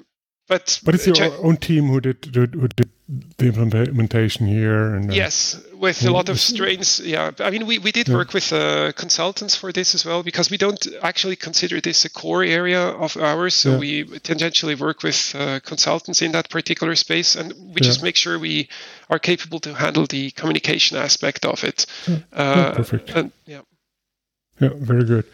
D: but
E: but it's your own team who did who did the implementation here and
D: uh, yes with a lot of strains yeah. I mean we, we did yeah. work with uh, consultants for this as well because we don't actually consider this a core area of ours. So yeah. we tangentially work with uh, consultants in that particular space and we yeah. just make sure we are capable to handle the communication aspect of it.
E: Uh, perfect.
D: and, yeah.
E: Yeah very good.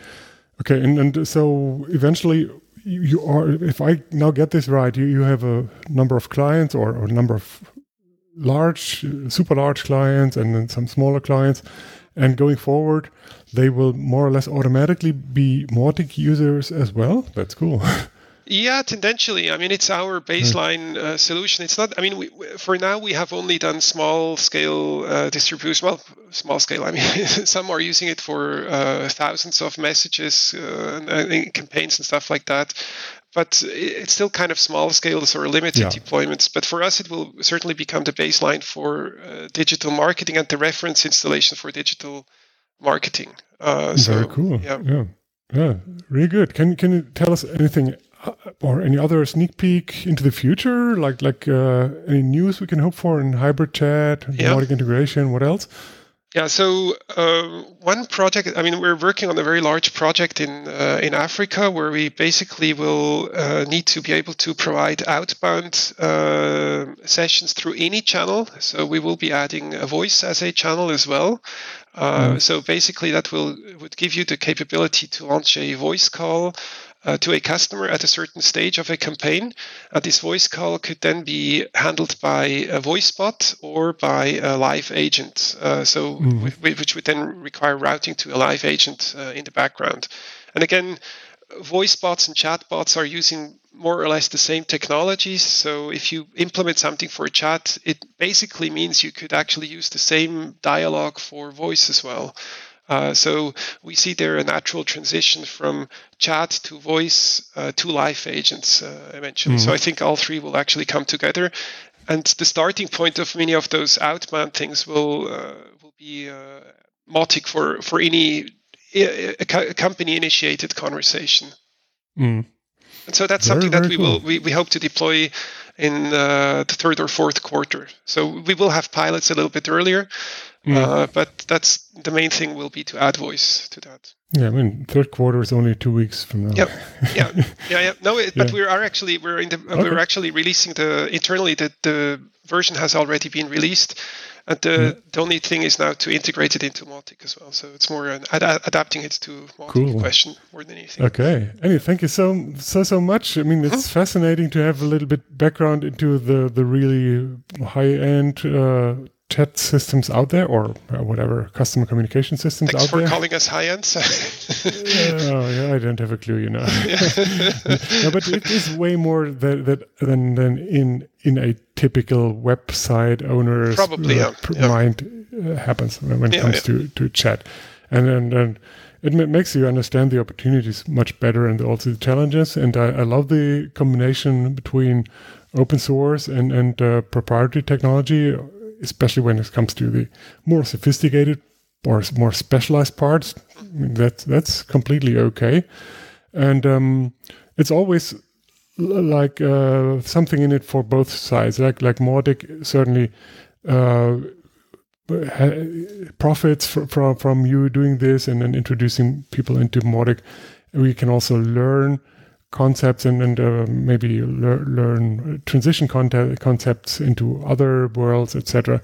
E: Okay and, and so eventually you are if i now get this right you, you have a number of clients or, a number of large super large clients and then some smaller clients. And going forward they will more or less automatically be Mautic users as well. That's cool
D: Yeah, tendentially. I mean, it's our baseline uh, solution. It's not. I mean, we, for now we have only done small scale uh, distribution. Well, small scale. I mean, some are using it for uh, thousands of messages uh, and, campaigns and stuff like that. But it's still kind of small scales or limited yeah. deployments. But for us, it will certainly become the baseline for uh, digital marketing and the reference installation for digital marketing.
E: Uh, Very so, cool. Yeah. yeah. Yeah, really good. Can can you tell us anything uh, or any other sneak peek into the future, like like uh, any news we can hope for in hybrid chat, yeah. integration, what else?
D: Yeah, so uh, one project. I mean, we're working on a very large project in uh, in Africa where we basically will uh, need to be able to provide outbound uh, sessions through any channel. So we will be adding a voice as a channel as well. Mm. So basically, that will would give you the capability to launch a voice call uh, to a customer at a certain stage of a campaign. Uh, this voice call could then be handled by a voice bot or by a live agent, uh, so mm. which would then require routing to a live agent uh, in the background. And again, voice bots and chat bots are using more or less the same technologies. So if you implement something for chat, it basically means you could actually use the same dialogue for voice as well. Uh, so we see there a natural transition from chat to voice uh, to live agents uh, eventually. Mm-hmm. So I think all three will actually come together, and the starting point of many of those outbound things will uh, will be uh, Mautic for for any company initiated conversation.
B: Mm.
D: And so that's
B: Very,
D: something that we will we, we hope to deploy in uh, the third or fourth quarter. So we will have pilots a little bit earlier,
B: Mm.
D: uh, but that's the main thing will be to add voice to that.
B: Yeah, I mean, third quarter is only two weeks from now.
D: Yep. Yeah, yeah, yeah. No, it, but
B: Yeah.
D: we are actually we're in the uh,
B: Okay.
D: we're actually releasing the internally the the version has already been released, and the the only thing is now to integrate it into Mautic as well. So it's more an ad- adapting it to Mautic
B: Cool.
D: question more than anything.
B: Okay. Anyway, thank you so so so much. I mean, it's fascinating to have a little bit background into the the really high end uh, chat systems out there, or uh, whatever customer communication systems
D: Thanks
B: out
D: for
B: there.
D: calling us high end.
B: oh, yeah, I don't have a clue, you know. no, but it is way more that, that than than in in a typical website owner's
D: Probably, yeah,
B: pr-
D: yeah.
B: mind uh, happens when, it
D: Yeah,
B: comes
D: yeah.
B: to to chat, and then and it makes you understand the opportunities much better and also the challenges. And I, I love the combination between open source and and uh, proprietary technology, especially when it comes to the more sophisticated or more specialized parts. Mean, that's completely okay, and um, it's always like uh, something in it for both sides. Like like Mautic certainly uh, profits fr- from from you doing this and then introducing people into Mautic. We can also learn concepts and, and uh, maybe lear- learn transition concepts into other worlds, etc.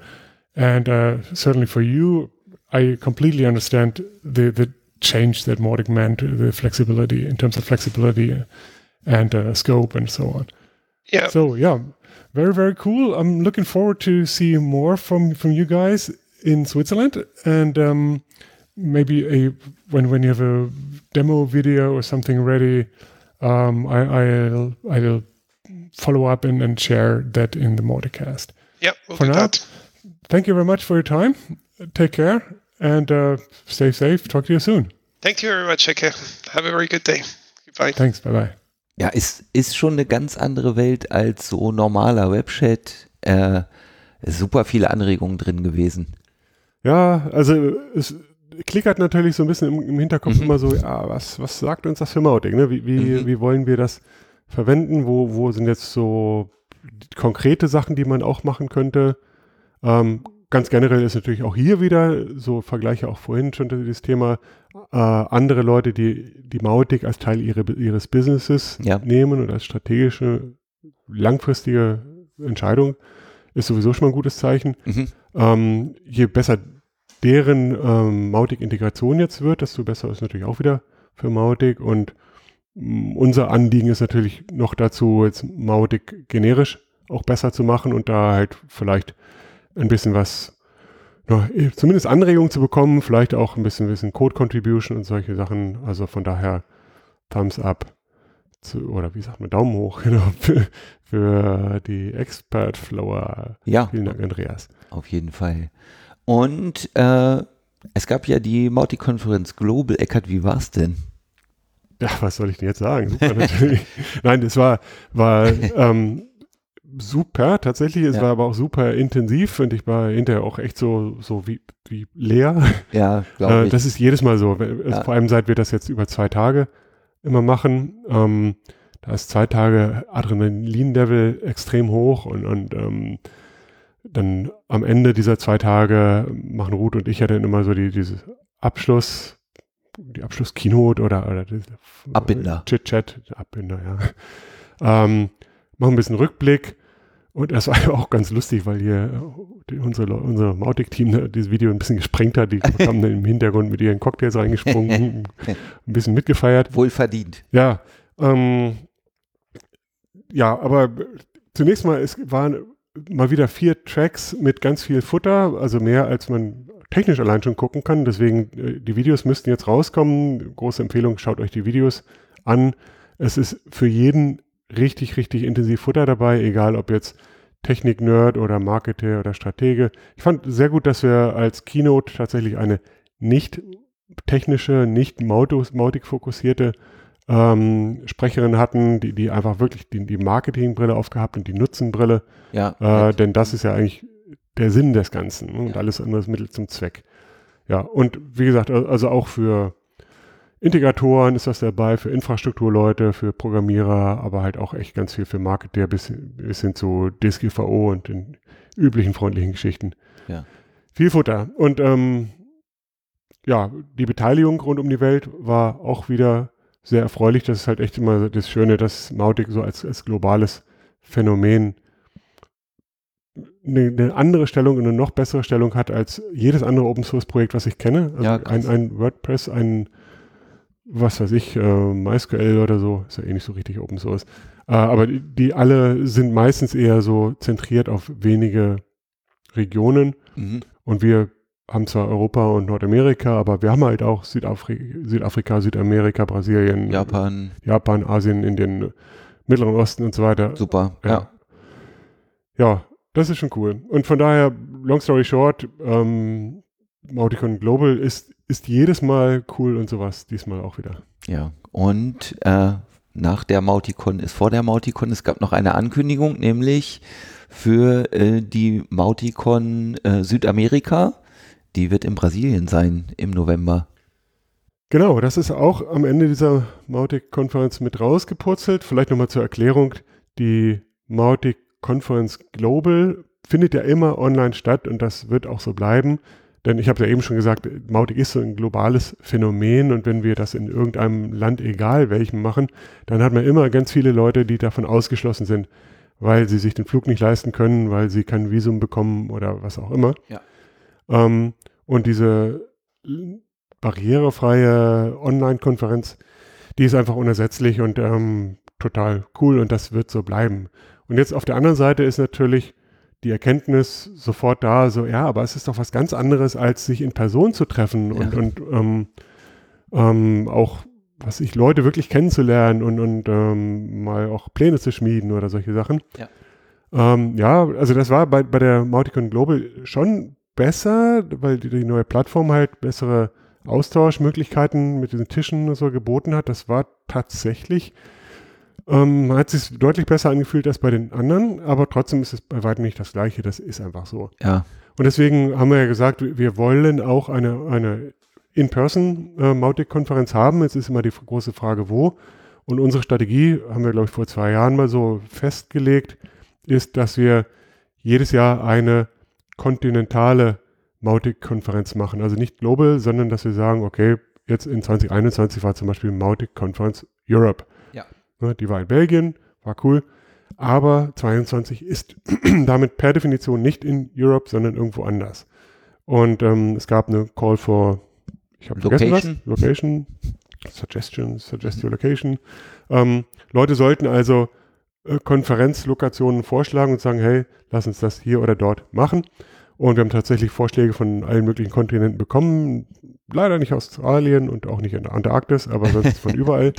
B: And uh, certainly for you, I completely understand the the change that Mautic meant, the flexibility in terms of flexibility and uh, scope and so on.
D: yeah.
B: So yeah, very very cool. I'm looking forward to see more from from you guys in Switzerland and um, maybe a when when you have a demo video or something ready. Um, I, I'll I'll follow up and, and share that in the Mauticast.
D: yeah, we'll
B: for
D: do
B: now,
D: that.
B: Thank you very much for your time. Take care and uh, stay safe. Talk to you soon.
D: Thank you very much, Eke. Have a very good day. Goodbye.
B: Thanks. Bye bye.
C: Ja, ist, ist schon eine ganz andere Welt als so normaler Webchat. Äh, super viele Anregungen drin gewesen.
B: Ja, also es klickert natürlich so ein bisschen im, im Hinterkopf
C: Mhm.
B: immer so, ja, was, was sagt uns das für Mautic? Ne? Wie, wie,
C: Mhm.
B: wie wollen wir das verwenden? Wo, wo sind jetzt so konkrete Sachen, die man auch machen könnte? Ähm, ganz generell ist natürlich auch hier wieder, so Vergleiche auch vorhin schon das Thema, äh, andere Leute, die die Mautic als Teil ihre, ihres Businesses
C: Ja.
B: nehmen und als strategische, langfristige Entscheidung, ist sowieso schon mal ein gutes Zeichen.
C: Mhm.
B: Ähm, je besser deren ähm, Mautic-Integration jetzt wird, desto besser ist natürlich auch wieder für Mautic. Und mh, unser Anliegen ist natürlich noch dazu, jetzt Mautic generisch auch besser zu machen und da halt vielleicht ein bisschen was, noch, eh, zumindest Anregungen zu bekommen, vielleicht auch ein bisschen, bisschen Code-Contribution und solche Sachen. Also von daher Thumbs up zu, oder wie sagt man, Daumen hoch, genau, für, für die Expert-Flower.
C: Ja,
B: Vielen Dank, Andreas.
C: auf jeden Fall. Und äh, es gab ja die Mautic-Konferenz Global. Eckert, wie war's denn?
B: Ja, was soll ich denn jetzt sagen? Super natürlich. Nein, es war, war ähm, super, tatsächlich. Es
C: Ja.
B: war aber auch super intensiv und ich war hinterher auch echt so, so wie, wie leer.
C: Ja, glaube
B: Äh,
C: ich.
B: das ist jedes Mal so. Also
C: Ja.
B: Vor allem seit wir das jetzt über zwei Tage immer machen. Ähm, da ist zwei Tage Adrenalin-Level extrem hoch und, und ähm, dann am Ende dieser zwei Tage machen Ruth und ich ja dann immer so die, dieses Abschluss, die Abschluss-Keynote oder, oder
C: Abbinder.
B: Chit-Chat, Abbinder, ja. ähm, machen ein bisschen Rückblick und das war auch ganz lustig, weil hier unsere, unser Mautic-Team ne, dieses Video ein bisschen gesprengt hat. Die haben dann im Hintergrund mit ihren Cocktails reingesprungen, ein bisschen mitgefeiert.
C: Wohlverdient.
B: Ja, ähm, ja, aber zunächst mal, es waren mal wieder vier Tracks mit ganz viel Futter, also mehr als man technisch allein schon gucken kann. Deswegen, äh, die Videos müssten jetzt rauskommen. Große Empfehlung, schaut euch die Videos an. Es ist für jeden richtig, richtig intensiv Futter dabei, egal ob jetzt Technik-Nerd oder Marketer oder Stratege. Ich fand sehr gut, dass wir als Keynote tatsächlich eine nicht technische, nicht Mautos- Mautic-fokussierte ähm, Sprecherin hatten, die, die einfach wirklich die, die Marketingbrille aufgehabt und die Nutzenbrille.
C: Ja.
B: Äh, denn das ist ja eigentlich der Sinn des Ganzen ne? und
C: Ja.
B: alles andere ist Mittel zum Zweck. Ja, und wie gesagt, also auch für Integratoren ist das dabei, für Infrastrukturleute, für Programmierer, aber halt auch echt ganz viel für Marketer bis, bis hin zu DSGVO und den üblichen freundlichen Geschichten.
C: Ja.
B: Viel Futter. Und ähm, ja, die Beteiligung rund um die Welt war auch wieder sehr erfreulich. Das ist halt echt immer das Schöne, dass Mautic so als, als globales Phänomen eine, eine, andere Stellung, eine noch bessere Stellung hat als jedes andere Open Source Projekt, was ich kenne. Also
C: Ja,
B: ein, ein WordPress, ein was weiß ich, äh, MySQL oder so, ist ja eh nicht so richtig Open Source. Äh, aber die, die alle sind meistens eher so zentriert auf wenige Regionen
C: Mhm.
B: und wir haben zwar Europa und Nordamerika, aber wir haben halt auch Südafrika, Südafrika Südamerika, Brasilien,
C: Japan,
B: Japan, Asien, Indien, Mittleren Osten und so weiter.
C: super.
B: Ja.
C: Ja.
B: Ja, das ist schon cool. Und von daher, long story short, ähm, Mauticon Global ist, ist jedes Mal cool und sowas, diesmal auch wieder.
C: Ja, und äh, nach der Mauticon ist vor der Mauticon, es gab noch eine Ankündigung, nämlich für äh, die Mauticon äh, Südamerika. Die wird in Brasilien sein im November.
B: Genau, das ist auch am Ende dieser Mautic-Konferenz mit rausgepurzelt. Vielleicht nochmal zur Erklärung, die Mautic-Konferenz Global findet ja immer online statt und das wird auch so bleiben. Denn ich habe ja eben schon gesagt, Mautic ist so ein globales Phänomen und wenn wir das in irgendeinem Land, egal welchem, machen, dann hat man immer ganz viele Leute, die davon ausgeschlossen sind, weil sie sich den Flug nicht leisten können, weil sie kein Visum bekommen oder was auch immer.
C: Ja.
B: Ähm, und diese barrierefreie Online-Konferenz, die ist einfach unersetzlich und ähm, total cool und das wird so bleiben. Und jetzt auf der anderen Seite ist natürlich die Erkenntnis sofort da, so ja, aber es ist doch was ganz anderes, als sich in Person zu treffen und,
C: Ja.
B: und ähm, ähm, auch, was ich, Leute wirklich kennenzulernen und, und ähm, mal auch Pläne zu schmieden oder solche Sachen.
C: Ja.
B: Ähm, ja, also das war bei, bei der Mauticon Global schon besser, weil die, die neue Plattform halt bessere Austauschmöglichkeiten mit diesen Tischen und so geboten hat. Das war tatsächlich, ähm, hat sich deutlich besser angefühlt als bei den anderen, aber trotzdem ist es bei weitem nicht das Gleiche. Das ist einfach so.
C: Ja,
B: Und deswegen haben wir ja gesagt, wir wollen auch eine, eine In-Person-Mautic-Konferenz haben. Jetzt ist immer die große Frage, wo. Und unsere Strategie, haben wir, glaube ich, vor zwei Jahren mal so festgelegt, ist, dass wir jedes Jahr eine kontinentale Mautic-Konferenz machen. Also nicht global, sondern dass wir sagen, okay, jetzt in 2021 war zum Beispiel Mautic-Konferenz Europe.
C: Ja.
B: Ne, die war in Belgien, war cool. Aber 22 ist damit per Definition nicht in Europe, sondern irgendwo anders. Und ähm, es gab eine Call for, ich habe vergessen was,
C: Location.
B: Suggestion, Suggest Your Location. Ähm, Leute sollten also Konferenzlokationen vorschlagen und sagen, hey, lass uns das hier oder dort machen. Und wir haben tatsächlich Vorschläge von allen möglichen Kontinenten bekommen. Leider nicht Australien und auch nicht in der Antarktis, aber sonst von überall.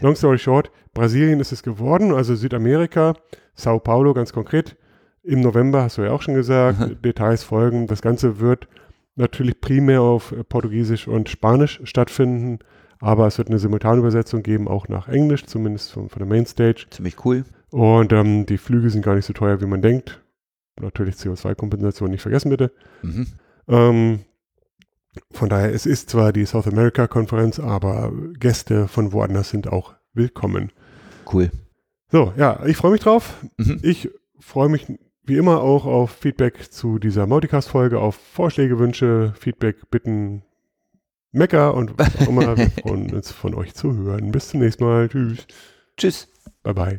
B: Long story short, Brasilien ist es geworden, also Südamerika, Sao Paulo ganz konkret. Im November hast du ja auch schon gesagt, Details folgen. Das Ganze wird natürlich primär auf äh, Portugiesisch und Spanisch stattfinden, aber es wird eine Simultanübersetzung geben, auch nach Englisch, zumindest von, von der Mainstage.
C: ziemlich cool.
B: Und ähm, die Flüge sind gar nicht so teuer, wie man denkt. Natürlich CO2-Kompensation nicht vergessen, bitte.
C: Mhm.
B: Ähm, von daher, es ist zwar die South America-Konferenz, aber Gäste von woanders sind auch willkommen.
C: Cool.
B: So, ja, ich freue mich drauf.
C: Mhm.
B: Ich freue mich wie immer auch auf Feedback zu dieser Multicast-Folge, auf Vorschläge, Wünsche, Feedback, Bitten, Mecker und was auch immer. Wir freuen uns von euch zu hören. Bis zum nächsten Mal. Tschüss.
C: Tschüss.
B: Bye bye.